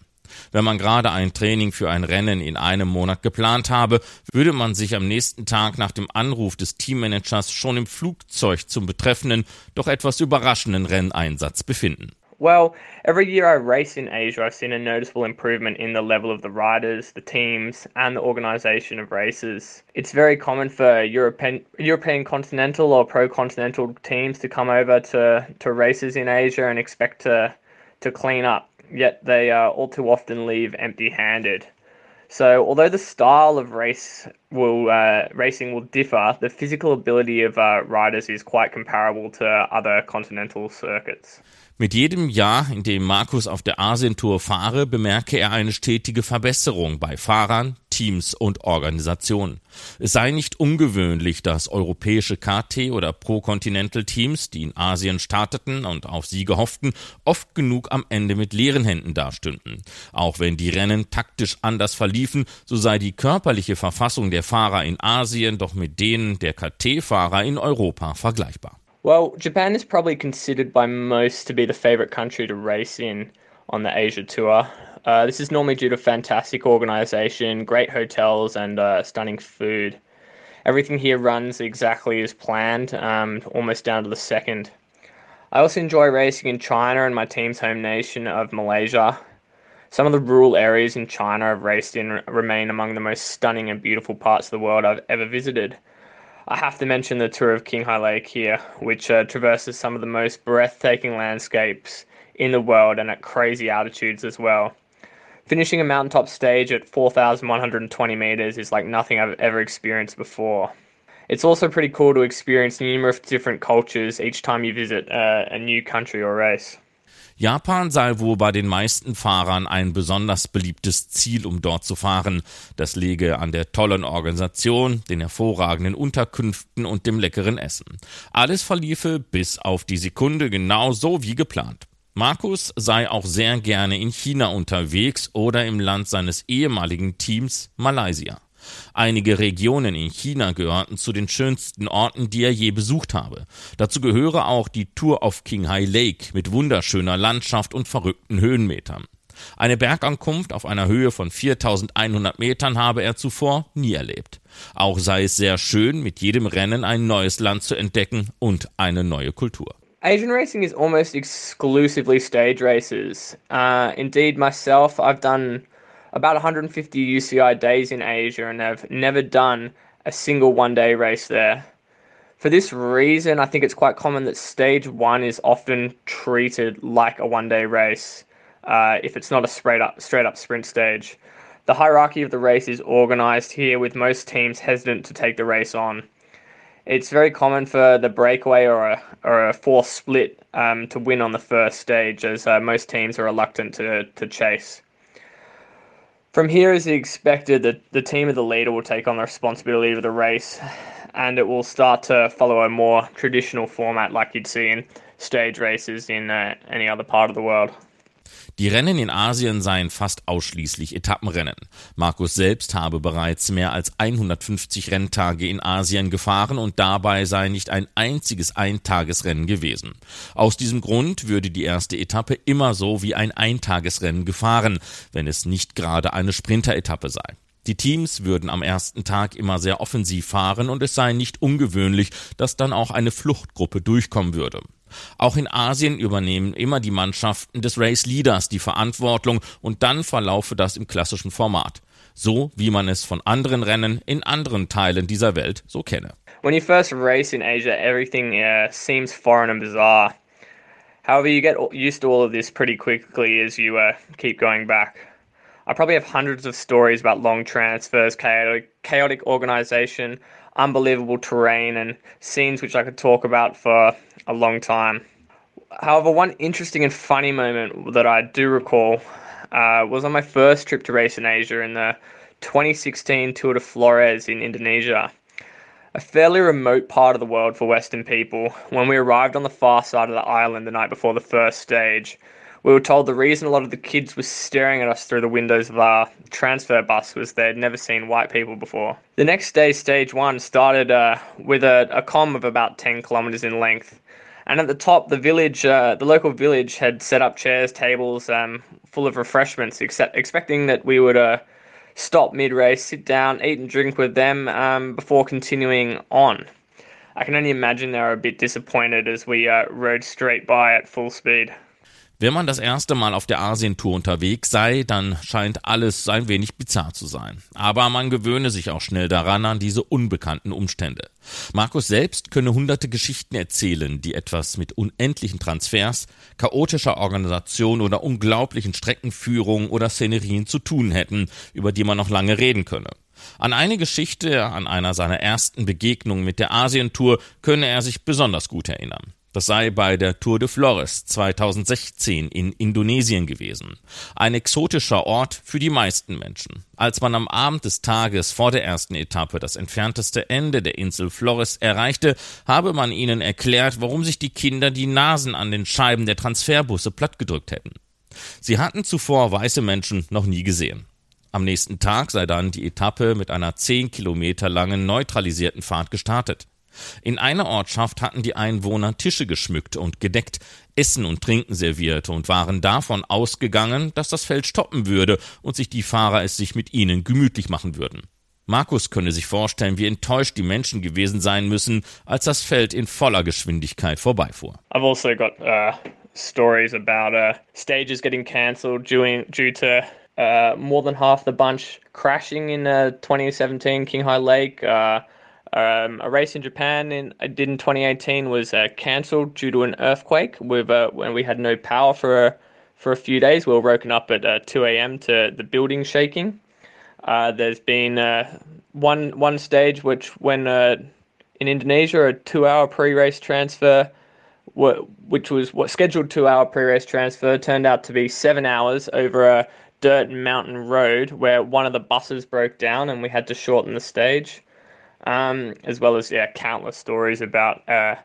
Wenn man gerade ein Training für ein Rennen in einem Monat geplant habe, würde man sich am nächsten Tag nach dem Anruf des Teammanagers schon im Flugzeug zum betreffenden, doch etwas überraschenden Renneinsatz befinden. Well, every year I race in Asia, I've seen a noticeable improvement in the level of the riders, the teams, and the organization of races. It's very common for European, European continental or pro continental teams to come over to, to races in Asia and expect to, to clean up yet they uh, all too often leave empty-handed. So, although the style of race will uh, racing will differ, the physical ability of uh, riders is quite comparable to other continental circuits. Mit jedem Jahr, in dem Markus auf der Asientour fahre, bemerke er eine stetige Verbesserung bei Fahrern, Teams und Organisationen. Es sei nicht ungewöhnlich, dass europäische KT oder Pro-Continental Teams, die in Asien starteten und auf Siege hofften, oft genug am Ende mit leeren Händen dastünden. Auch wenn die Rennen taktisch anders verliefen, so sei die körperliche Verfassung der Fahrer in Asien doch mit denen der KT-Fahrer in Europa vergleichbar. Well, Japan is probably considered by most to be the favorite country to race in on the Asia tour. Uh, this is normally due to fantastic organization, great hotels, and uh, stunning food. Everything here runs exactly as planned, um, almost down to the second. I also enjoy racing in China and my team's home nation of Malaysia. Some of the rural areas in China I've raced in remain among the most stunning and beautiful parts of the world I've ever visited. I have to mention the tour of Qinghai Lake here, which uh, traverses some of the most breathtaking landscapes in the world and at crazy altitudes as well. Finishing a mountaintop stage at 4,120 meters is like nothing I've ever experienced before. It's also pretty cool to experience numerous different cultures each time you visit uh, a new country or race. Japan sei wohl bei den meisten Fahrern ein besonders beliebtes Ziel, um dort zu fahren. Das läge an der tollen Organisation, den hervorragenden Unterkünften und dem leckeren Essen. Alles verliefe bis auf die Sekunde genau so wie geplant. Markus sei auch sehr gerne in China unterwegs oder im Land seines ehemaligen Teams Malaysia. Einige Regionen in China gehörten zu den schönsten Orten, die er je besucht habe. Dazu gehöre auch die Tour of Qinghai Lake mit wunderschöner Landschaft und verrückten Höhenmetern. Eine Bergankunft auf einer Höhe von 4100 Metern habe er zuvor nie erlebt. Auch sei es sehr schön, mit jedem Rennen ein neues Land zu entdecken und eine neue Kultur. Asian racing is almost exclusively stage races. Uh, indeed, myself, I've done about 150 UCI days in Asia and have never done a single one day race there. For this reason, I think it's quite common that stage one is often treated like a one day race uh, if it's not a straight up, straight up sprint stage. The hierarchy of the race is organised here, with most teams hesitant to take the race on. It's very common for the breakaway or a, or a force split um, to win on the first stage, as uh, most teams are reluctant to, to chase. From here, as expected, the, the team of the leader will take on the responsibility of the race, and it will start to follow a more traditional format like you'd see in stage races in uh, any other part of the world. Die Rennen in Asien seien fast ausschließlich Etappenrennen. Markus selbst habe bereits mehr als 150 Renntage in Asien gefahren und dabei sei nicht ein einziges Eintagesrennen gewesen. Aus diesem Grund würde die erste Etappe immer so wie ein Eintagesrennen gefahren, wenn es nicht gerade eine Sprinteretappe sei. Die Teams würden am ersten Tag immer sehr offensiv fahren und es sei nicht ungewöhnlich, dass dann auch eine Fluchtgruppe durchkommen würde. Auch in Asien übernehmen immer die Mannschaften des Race Leaders die Verantwortung und dann verlaufe das im klassischen Format. So wie man es von anderen Rennen in anderen Teilen dieser Welt so kenne. When you first race in Asia, everything uh, seems foreign and bizarre. However, you get used to all of this pretty quickly as you uh, keep going back. I probably have hundreds of stories about long transfers, chaotic, chaotic organization, unbelievable terrain, and scenes which I could talk about for a long time. However, one interesting and funny moment that I do recall uh, was on my first trip to race in Asia in the 2016 Tour de Flores in Indonesia. A fairly remote part of the world for Western people, when we arrived on the far side of the island the night before the first stage, we were told the reason a lot of the kids were staring at us through the windows of our transfer bus was they'd never seen white people before. The next day, stage one started uh, with a, a com of about 10 kilometers in length. And at the top, the village, uh, the local village, had set up chairs, tables, um, full of refreshments, except expecting that we would uh, stop mid-race, sit down, eat and drink with them um, before continuing on. I can only imagine they were a bit disappointed as we uh, rode straight by at full speed. Wenn man das erste Mal auf der Asientour unterwegs sei, dann scheint alles ein wenig bizarr zu sein. Aber man gewöhne sich auch schnell daran an diese unbekannten Umstände. Markus selbst könne hunderte Geschichten erzählen, die etwas mit unendlichen Transfers, chaotischer Organisation oder unglaublichen Streckenführungen oder Szenerien zu tun hätten, über die man noch lange reden könne. An eine Geschichte, an einer seiner ersten Begegnungen mit der Asientour, könne er sich besonders gut erinnern. Das sei bei der Tour de Flores 2016 in Indonesien gewesen. Ein exotischer Ort für die meisten Menschen. Als man am Abend des Tages vor der ersten Etappe das entfernteste Ende der Insel Flores erreichte, habe man ihnen erklärt, warum sich die Kinder die Nasen an den Scheiben der Transferbusse plattgedrückt hätten. Sie hatten zuvor weiße Menschen noch nie gesehen. Am nächsten Tag sei dann die Etappe mit einer zehn Kilometer langen neutralisierten Fahrt gestartet. In einer Ortschaft hatten die Einwohner Tische geschmückt und gedeckt, Essen und Trinken serviert und waren davon ausgegangen, dass das Feld stoppen würde und sich die Fahrer es sich mit ihnen gemütlich machen würden. Markus könne sich vorstellen, wie enttäuscht die Menschen gewesen sein müssen, als das Feld in voller Geschwindigkeit vorbeifuhr. I've also got uh, stories about uh, stages getting cancelled due, due to uh, more than half the bunch crashing in uh, 2017 King High Lake. Uh, Um, a race in Japan in I did in 2018 was uh, cancelled due to an earthquake. With uh, when we had no power for a, for a few days, we were woken up at uh, 2 a.m. to the building shaking. Uh, there's been uh, one one stage which when uh, in Indonesia a two-hour pre-race transfer, which was what scheduled two-hour pre-race transfer, turned out to be seven hours over a dirt mountain road where one of the buses broke down and we had to shorten the stage um, as well as yeah, countless stories about uh,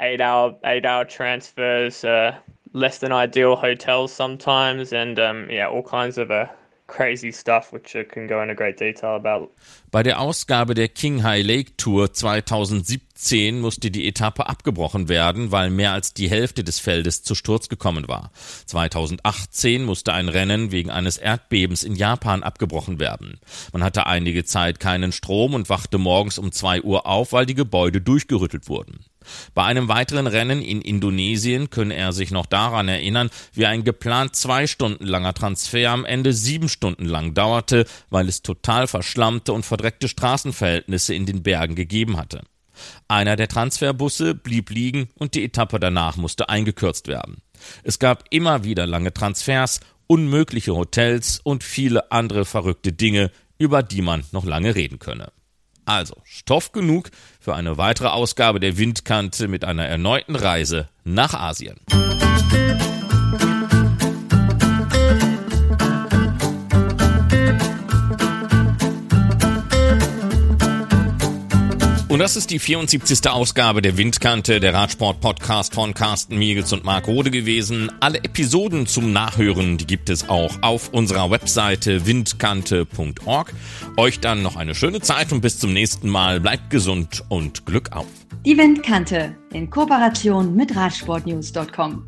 eight hour eight hour transfers, uh, less than ideal hotels sometimes, and um, yeah, all kinds of uh, crazy stuff, which can go into great detail about. Bei der Ausgabe der King High Lake Tour 2017 musste die Etappe abgebrochen werden, weil mehr als die Hälfte des Feldes zu Sturz gekommen war. 2018 musste ein Rennen wegen eines Erdbebens in Japan abgebrochen werden. Man hatte einige Zeit keinen Strom und wachte morgens um zwei Uhr auf, weil die Gebäude durchgerüttelt wurden. Bei einem weiteren Rennen in Indonesien könne er sich noch daran erinnern, wie ein geplant zwei Stunden langer Transfer am Ende sieben Stunden lang dauerte, weil es total verschlammte und verdreckte Straßenverhältnisse in den Bergen gegeben hatte. Einer der Transferbusse blieb liegen und die Etappe danach musste eingekürzt werden. Es gab immer wieder lange Transfers unmögliche Hotels und viele andere verrückte Dinge, über die man noch lange reden könne. Also Stoff genug für eine weitere Ausgabe der Windkante mit einer erneuten Reise nach Asien. Und das ist die 74. Ausgabe der Windkante, der Radsport-Podcast von Carsten Miegels und Marc Rode gewesen. Alle Episoden zum Nachhören, die gibt es auch auf unserer Webseite windkante.org. Euch dann noch eine schöne Zeit und bis zum nächsten Mal. Bleibt gesund und Glück auf. Die Windkante in Kooperation mit Radsportnews.com.